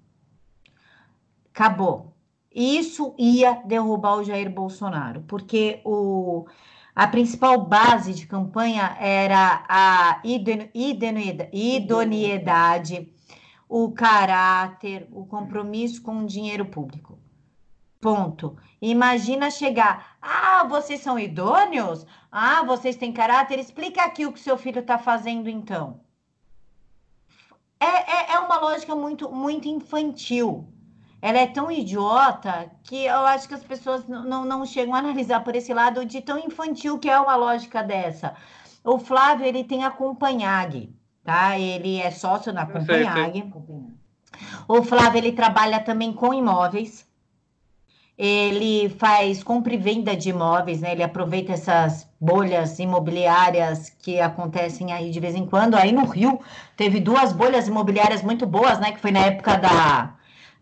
Acabou. Isso ia derrubar o Jair Bolsonaro, porque o, a principal base de campanha era a idoneidade, o caráter, o compromisso com o dinheiro público. Ponto. Imagina chegar. Ah, vocês são idôneos? Ah, vocês têm caráter? Explica aqui o que seu filho está fazendo, então. É, é, é, uma lógica muito, muito infantil. Ela é tão idiota que eu acho que as pessoas não, não chegam a analisar por esse lado de tão infantil que é uma lógica dessa. O Flávio, ele tem a Companhag, tá? Ele é sócio na Companhag. O Flávio, ele trabalha também com imóveis ele faz compra e venda de imóveis, né? Ele aproveita essas bolhas imobiliárias que acontecem aí de vez em quando. Aí no Rio teve duas bolhas imobiliárias muito boas, né? Que foi na época da,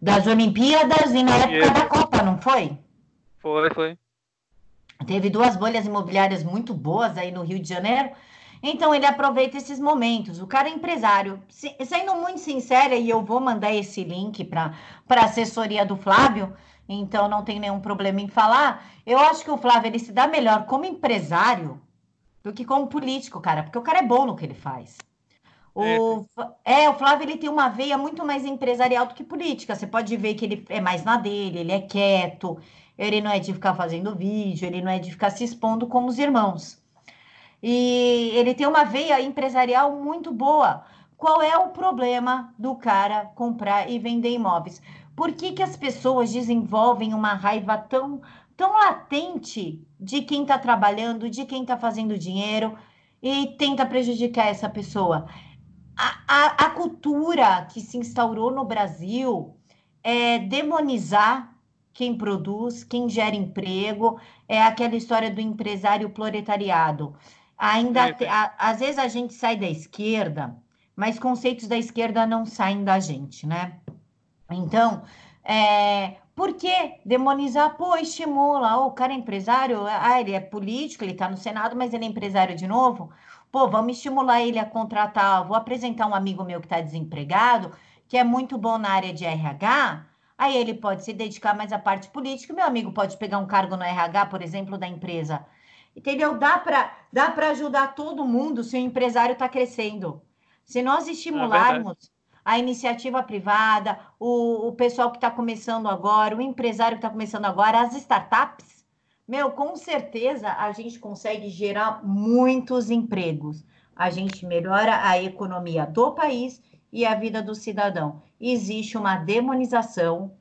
das Olimpíadas e na época da Copa, não foi? Foi, foi. Teve duas bolhas imobiliárias muito boas aí no Rio de Janeiro. Então ele aproveita esses momentos. O cara é empresário. Sendo muito sincera, e eu vou mandar esse link para a assessoria do Flávio então não tem nenhum problema em falar. Eu acho que o Flávio ele se dá melhor como empresário do que como político, cara, porque o cara é bom no que ele faz. O, é, é o Flávio ele tem uma veia muito mais empresarial do que política. Você pode ver que ele é mais na dele, ele é quieto, ele não é de ficar fazendo vídeo, ele não é de ficar se expondo como os irmãos. E ele tem uma veia empresarial muito boa. Qual é o problema do cara comprar e vender imóveis? Por que, que as pessoas desenvolvem uma raiva tão, tão latente de quem está trabalhando, de quem está fazendo dinheiro e tenta prejudicar essa pessoa? A, a, a cultura que se instaurou no Brasil é demonizar quem produz, quem gera emprego, é aquela história do empresário proletariado. Ainda é, te, a, às vezes a gente sai da esquerda, mas conceitos da esquerda não saem da gente, né? Então, é, por que demonizar? Pô, estimula. Oh, o cara é empresário, ah, ele é político, ele está no Senado, mas ele é empresário de novo. Pô, vamos estimular ele a contratar. Vou apresentar um amigo meu que está desempregado, que é muito bom na área de RH. Aí ele pode se dedicar mais à parte política. Meu amigo pode pegar um cargo no RH, por exemplo, da empresa. Entendeu? Dá para dá ajudar todo mundo se o empresário está crescendo. Se nós é estimularmos. É a iniciativa privada, o, o pessoal que está começando agora, o empresário que está começando agora, as startups, meu, com certeza a gente consegue gerar muitos empregos. A gente melhora a economia do país e a vida do cidadão. Existe uma demonização,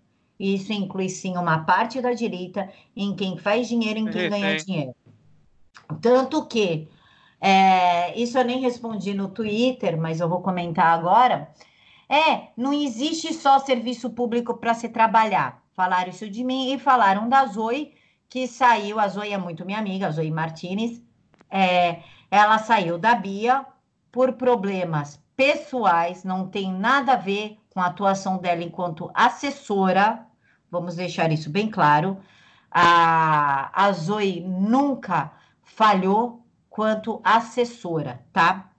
isso inclui sim uma parte da direita em quem faz dinheiro, em quem ganha dinheiro. Tanto que, é, isso eu nem respondi no Twitter, mas eu vou comentar agora. É, não existe só serviço público para se trabalhar. Falaram isso de mim e falaram da Zoe, que saiu. A Zoe é muito minha amiga, a Zoe Martinez. É, ela saiu da Bia por problemas pessoais, não tem nada a ver com a atuação dela enquanto assessora. Vamos deixar isso bem claro. A, a Zoe nunca falhou quanto assessora, tá?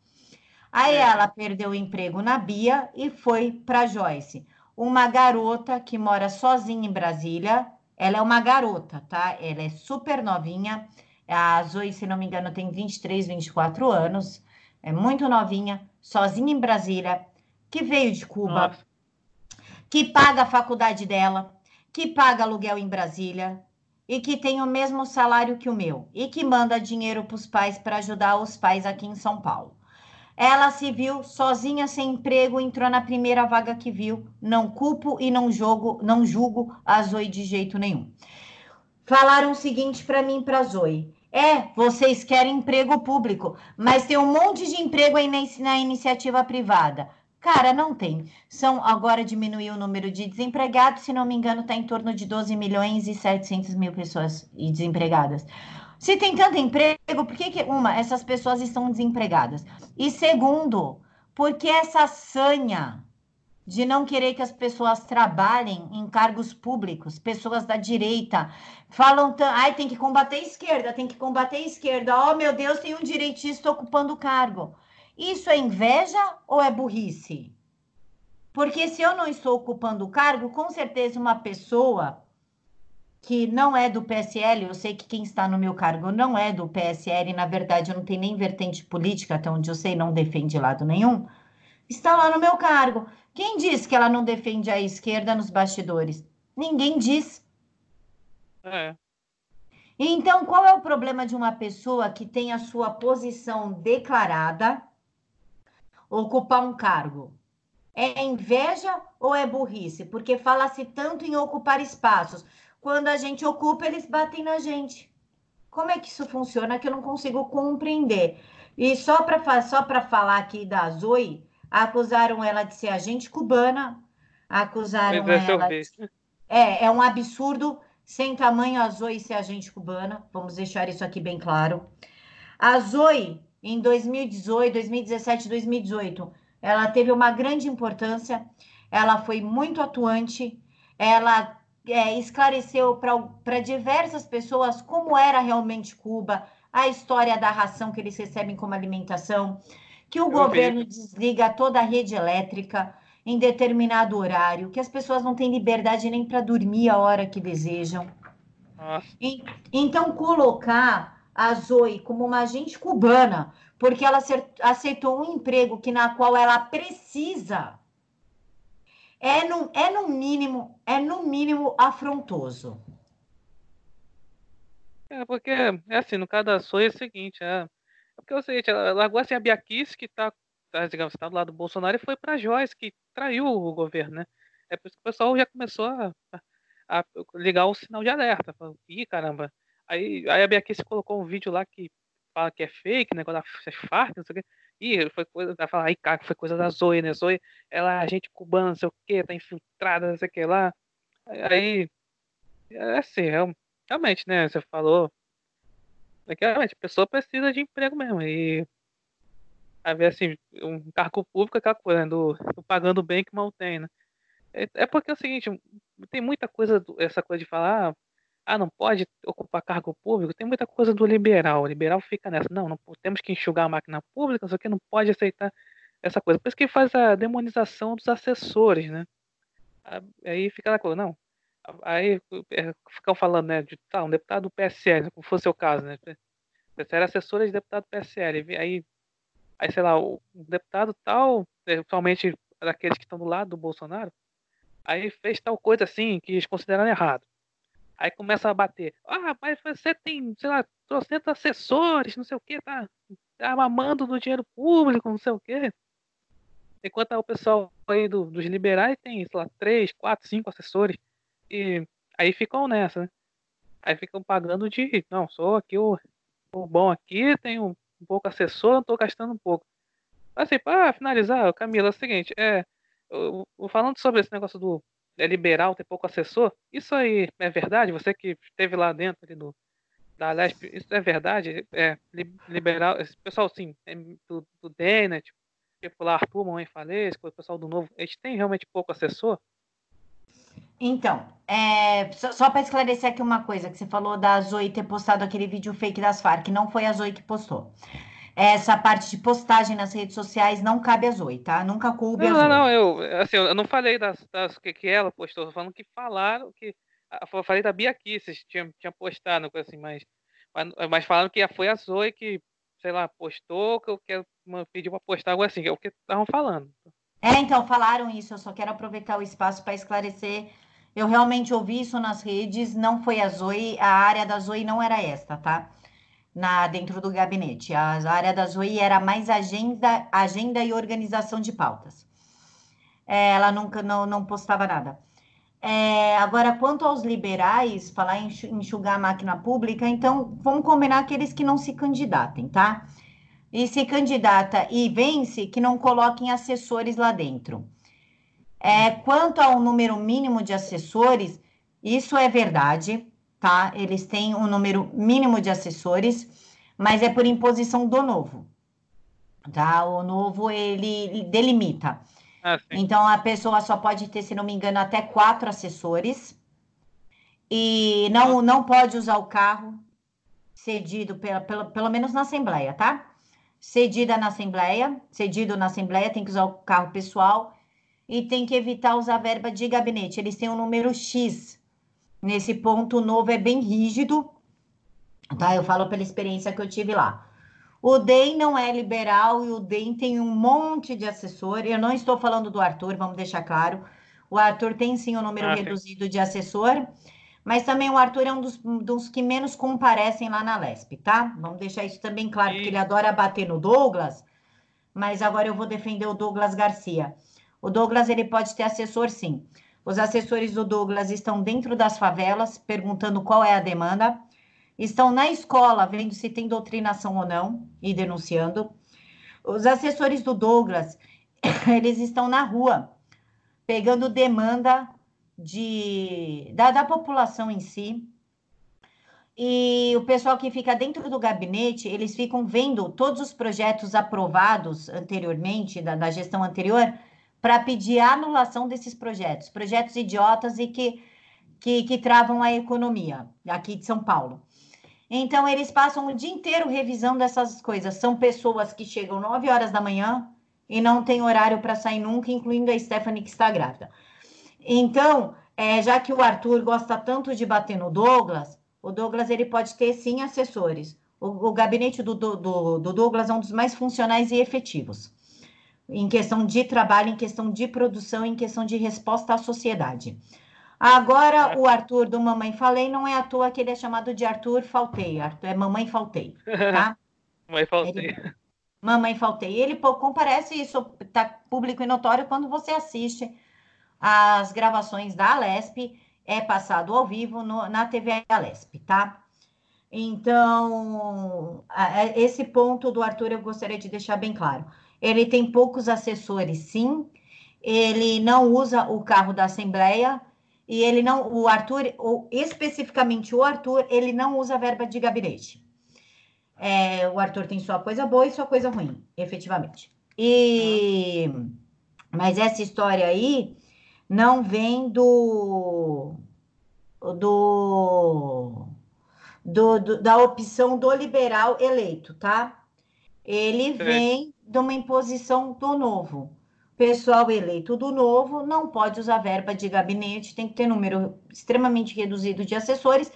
Aí é. ela perdeu o emprego na Bia e foi para Joyce. Uma garota que mora sozinha em Brasília. Ela é uma garota, tá? Ela é super novinha. A Zoe, se não me engano, tem 23, 24 anos. É muito novinha, sozinha em Brasília, que veio de Cuba, Nossa. que paga a faculdade dela, que paga aluguel em Brasília, e que tem o mesmo salário que o meu e que manda dinheiro para os pais para ajudar os pais aqui em São Paulo. Ela se viu sozinha sem emprego, entrou na primeira vaga que viu. Não culpo e não jogo, não julgo a Zoe de jeito nenhum. Falaram o seguinte para mim, para Zoe: é, vocês querem emprego público, mas tem um monte de emprego aí na, na iniciativa privada. Cara, não tem. São agora diminuiu o número de desempregados, se não me engano, está em torno de 12 milhões e 700 mil pessoas desempregadas. Se tem tanto emprego, por que, que uma, essas pessoas estão desempregadas? E segundo, porque essa sanha de não querer que as pessoas trabalhem em cargos públicos, pessoas da direita, falam, ai, tem que combater a esquerda, tem que combater a esquerda, oh meu Deus, tem um direitista ocupando o cargo. Isso é inveja ou é burrice? Porque se eu não estou ocupando o cargo, com certeza uma pessoa que não é do PSL, eu sei que quem está no meu cargo não é do PSL, na verdade eu não tenho nem vertente política, até onde eu sei, não defende lado nenhum, está lá no meu cargo. Quem diz que ela não defende a esquerda nos bastidores? Ninguém diz. É. Então, qual é o problema de uma pessoa que tem a sua posição declarada ocupar um cargo? É inveja ou é burrice? Porque fala-se tanto em ocupar espaços. Quando a gente ocupa, eles batem na gente. Como é que isso funciona que eu não consigo compreender? E só para só falar aqui da Zoe, acusaram ela de ser agente cubana, acusaram ela. De... É, é um absurdo sem tamanho a Zoe ser agente cubana. Vamos deixar isso aqui bem claro. A Zoe em 2018, 2017, 2018. Ela teve uma grande importância, ela foi muito atuante, ela é, esclareceu para diversas pessoas como era realmente Cuba, a história da ração que eles recebem como alimentação, que o Eu governo vi. desliga toda a rede elétrica em determinado horário, que as pessoas não têm liberdade nem para dormir a hora que desejam. E, então, colocar a Zoe como uma agente cubana, porque ela aceitou um emprego que na qual ela precisa, é no, é no mínimo, é no mínimo afrontoso. É, porque é assim, no caso da Zoe é o seguinte, é, é porque é o seguinte, ela largou assim a Biaquice, que tá, tá, digamos, tá do lado do Bolsonaro, e foi para Joyce, que traiu o governo, né? É por isso que o pessoal já começou a, a, ligar o sinal de alerta. Falando, Ih, caramba, Aí, aí a Beatriz colocou um vídeo lá que fala que é fake, negócio da Farc, não sei o quê. Ih, foi coisa, ela fala, aí, cara, foi coisa da Zoe, né? Zoe, ela é agente cubana, não sei o quê, tá infiltrada, não sei o que lá. Aí, é assim, é, realmente, né? Você falou. É que, realmente, a pessoa precisa de emprego mesmo. E a ver assim, um cargo público é aquela coisa, né, do, do, pagando bem que mal tem, né? É, é, porque é o seguinte, tem muita coisa, essa coisa de falar, ah, não pode ocupar cargo público, tem muita coisa do liberal. O liberal fica nessa, não, não temos que enxugar a máquina pública, só que não pode aceitar essa coisa. Por isso que faz a demonização dos assessores, né? Aí fica aquela coisa, não. Aí é, ficam falando, né, de tal, um deputado do PSL, como fosse o caso, né? Você era assessora de deputado do PSL, aí, aí sei lá, o deputado tal, principalmente daqueles que estão do lado do Bolsonaro, aí fez tal coisa assim que eles consideram errado. Aí começa a bater. Ah, mas você tem, sei lá, trocentos assessores, não sei o que, tá, tá mamando do dinheiro público, não sei o que. Enquanto o pessoal aí do, dos liberais tem, sei lá, três, quatro, cinco assessores. E aí ficam nessa, né? Aí ficam pagando de. Não, sou aqui o, bom aqui, tenho um pouco assessor, estou gastando um pouco. Assim, para finalizar, Camila, é o seguinte, é, eu, eu, falando sobre esse negócio do é, liberal ter pouco assessor, isso aí é verdade? Você que esteve lá dentro ali do, da Lesp, isso é verdade? É, liberal, esse pessoal, sim, é, do, do tipo, tipo lá Arthur, Mãe Falesco, o pessoal do Novo, eles têm realmente pouco assessor? Então, é, só, só para esclarecer aqui uma coisa, que você falou da Zoe ter postado aquele vídeo fake das Farc, não foi a Zoe que postou. Essa parte de postagem nas redes sociais não cabe a Zoe, tá? Nunca coube não, a Zoe. Não, não, eu, assim, eu não falei das, das que, que ela postou, tô falando que falaram que. Eu falei da Bia Kisses, tinha, tinha postado, coisa assim, mas, mas, mas falaram que foi a Zoe que, sei lá, postou, que eu quero pediu para postar algo assim, que é o que estavam falando. É, então, falaram isso, eu só quero aproveitar o espaço para esclarecer eu realmente ouvi isso nas redes, não foi a Zoe, a área da Zoe não era esta, tá? Na, dentro do gabinete. A, a área da Zoe era mais agenda, agenda e organização de pautas. É, ela nunca não, não postava nada. É, agora, quanto aos liberais, falar em enxugar a máquina pública, então vamos combinar aqueles que não se candidatem, tá? E se candidata e vence, que não coloquem assessores lá dentro. É, quanto ao número mínimo de assessores, isso é verdade, tá? Eles têm um número mínimo de assessores, mas é por imposição do novo, tá? O novo ele delimita. Ah, então a pessoa só pode ter, se não me engano, até quatro assessores e não não pode usar o carro cedido pela, pela, pelo menos na assembleia, tá? Cedida na assembleia, cedido na assembleia, tem que usar o carro pessoal e tem que evitar usar verba de gabinete. Eles têm um número X. Nesse ponto novo é bem rígido, tá? Eu falo pela experiência que eu tive lá. O DEM não é liberal e o DEM tem um monte de assessor. Eu não estou falando do Arthur, vamos deixar claro. O Arthur tem sim um número ah, reduzido de assessor, mas também o Arthur é um dos, dos, que menos comparecem lá na LESP, tá? Vamos deixar isso também claro, porque ele adora bater no Douglas, mas agora eu vou defender o Douglas Garcia. O Douglas ele pode ter assessor, sim. Os assessores do Douglas estão dentro das favelas, perguntando qual é a demanda. Estão na escola, vendo se tem doutrinação ou não e denunciando. Os assessores do Douglas, eles estão na rua, pegando demanda de, da, da população em si. E o pessoal que fica dentro do gabinete, eles ficam vendo todos os projetos aprovados anteriormente, da, da gestão anterior, para pedir a anulação desses projetos, projetos idiotas e que, que, que travam a economia aqui de São Paulo. Então, eles passam o dia inteiro revisando essas coisas. São pessoas que chegam 9 horas da manhã e não tem horário para sair nunca, incluindo a Stephanie, que está grávida. Então, é, já que o Arthur gosta tanto de bater no Douglas, o Douglas ele pode ter sim assessores. O, o gabinete do, do, do Douglas é um dos mais funcionais e efetivos em questão de trabalho, em questão de produção, em questão de resposta à sociedade. Agora, o Arthur do Mamãe Falei não é à toa que ele é chamado de Arthur Faltei. Arthur é Mamãe Faltei, tá? Mamãe Faltei. Ele... Mamãe Faltei. Ele comparece, isso está público e notório quando você assiste as gravações da Alesp, é passado ao vivo no, na TV Alesp, tá? Então, esse ponto do Arthur eu gostaria de deixar bem claro. Ele tem poucos assessores, sim. Ele não usa o carro da Assembleia e ele não, o Arthur, ou especificamente o Arthur, ele não usa verba de gabinete. É, o Arthur tem sua coisa boa e sua coisa ruim, efetivamente. E mas essa história aí não vem do do, do, do da opção do liberal eleito, tá? Ele vem de uma imposição do novo. Pessoal eleito do novo não pode usar verba de gabinete, tem que ter número extremamente reduzido de assessores,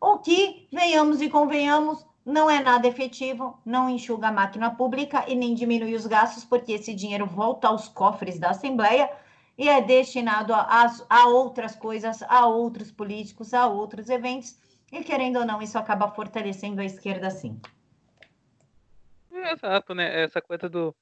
o que, venhamos e convenhamos, não é nada efetivo, não enxuga a máquina pública e nem diminui os gastos, porque esse dinheiro volta aos cofres da Assembleia e é destinado a, a, a outras coisas, a outros políticos, a outros eventos, e querendo ou não, isso acaba fortalecendo a esquerda sim. Exato, né? Essa coisa do,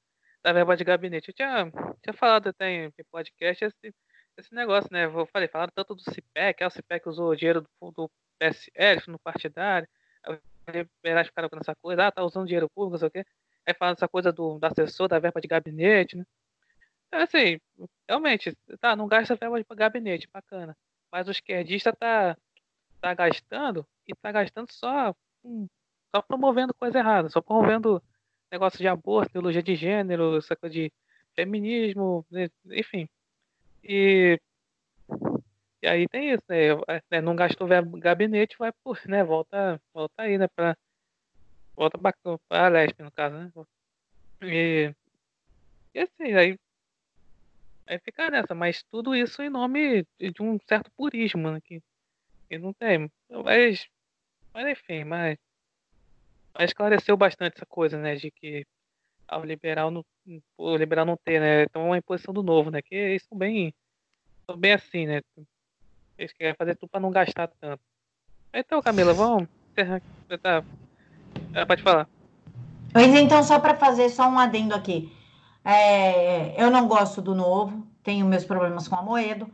da verba de gabinete. Eu tinha, tinha falado até em podcast esse, esse negócio, né? Eu falei, falaram tanto do CIPEC, é, o CIPEC usou o dinheiro do, do PSL no partidário. Os caras com essa coisa, ah, tá usando dinheiro público, não sei o quê. Aí falando essa coisa do, do assessor, da verba de gabinete, né? Então, assim, realmente, tá, não gasta verba de gabinete, bacana. Mas o esquerdista tá, tá gastando e tá gastando só, hum, só promovendo coisa errada, só promovendo negócio de aborto, ideologia de gênero, essa coisa de feminismo, né, enfim. E, e aí tem isso, né? É, né não gastou gabinete, vai por, né? Volta, volta aí, né? Pra, volta pra, pra Lespe, no caso, né? E, e assim, aí, aí fica nessa, mas tudo isso em nome de um certo purismo, né? Que, que não tem. Mas, mas enfim, mas esclareceu bastante essa coisa, né? De que ao liberal não, o liberal não ter, né? Então é uma imposição do novo, né? Que eles são bem, são bem assim, né? Eles querem fazer tudo para não gastar tanto. Então, Camila, vamos encerrar. Tá. É, pode falar. Pois então, só para fazer só um adendo aqui. É, eu não gosto do novo, tenho meus problemas com a Moedo,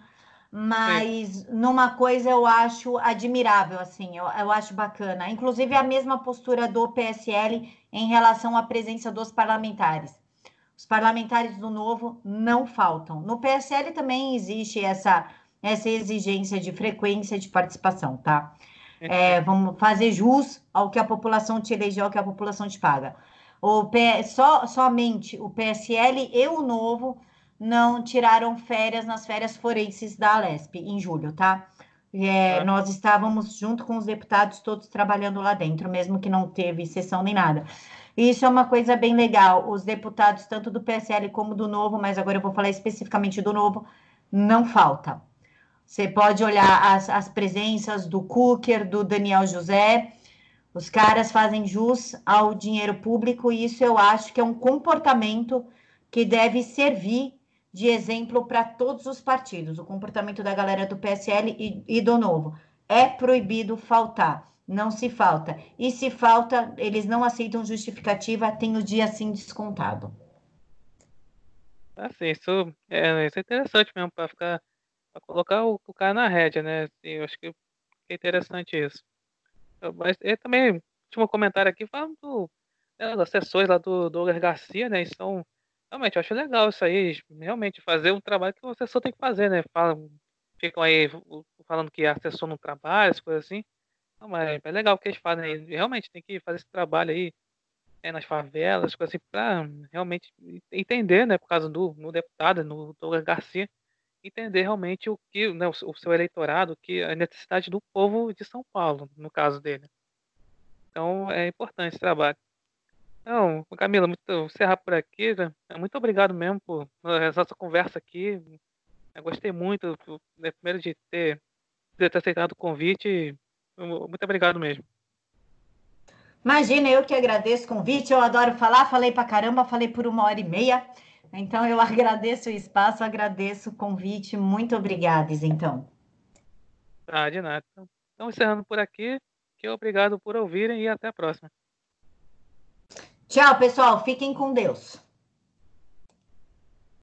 mas numa coisa eu acho admirável, assim, eu, eu acho bacana. Inclusive a mesma postura do PSL em relação à presença dos parlamentares. Os parlamentares do Novo não faltam. No PSL também existe essa, essa exigência de frequência de participação, tá? É, vamos fazer jus ao que a população te elegeu, ao que a população te paga. O P, só, somente o PSL e o Novo não tiraram férias nas férias forenses da Alesp em julho, tá? É, é. Nós estávamos junto com os deputados todos trabalhando lá dentro, mesmo que não teve sessão nem nada. Isso é uma coisa bem legal. Os deputados, tanto do PSL como do Novo, mas agora eu vou falar especificamente do Novo, não falta. Você pode olhar as, as presenças do Cooker, do Daniel José. Os caras fazem jus ao dinheiro público e isso eu acho que é um comportamento que deve servir de exemplo para todos os partidos, o comportamento da galera do PSL e, e do Novo. É proibido faltar, não se falta. E se falta, eles não aceitam justificativa, tem o dia assim descontado. Assim, isso é, isso é interessante mesmo para ficar para colocar o, o, cara na rédea, né? Assim, eu acho que é interessante isso. Mas eu também tinha um comentário aqui falando do, né, das sessões lá do Douglas Garcia, né? São Realmente, eu acho legal isso aí, realmente fazer um trabalho que o assessor tem que fazer, né? Fala, ficam aí falando que assessor não trabalha, essas coisas assim. Não, mas é legal que eles fazem aí. Realmente tem que fazer esse trabalho aí né, nas favelas, coisas assim, para realmente entender, né, por causa do no deputado, no Douglas Garcia, entender realmente o que, né, o, o seu eleitorado, que a necessidade do povo de São Paulo, no caso dele. Então é importante esse trabalho. Não, Camila, muito, encerrar por aqui. Né? Muito obrigado mesmo por essa conversa aqui. Eu gostei muito, né, primeiro de ter, de ter aceitado o convite. Muito obrigado mesmo. Imagina, eu que agradeço o convite. Eu adoro falar, falei pra caramba, falei por uma hora e meia. Então, eu agradeço o espaço, agradeço o convite. Muito obrigada, então. Ah, de nada. Então, encerrando por aqui, que obrigado por ouvirem e até a próxima. Tchau, pessoal. Fiquem com Deus.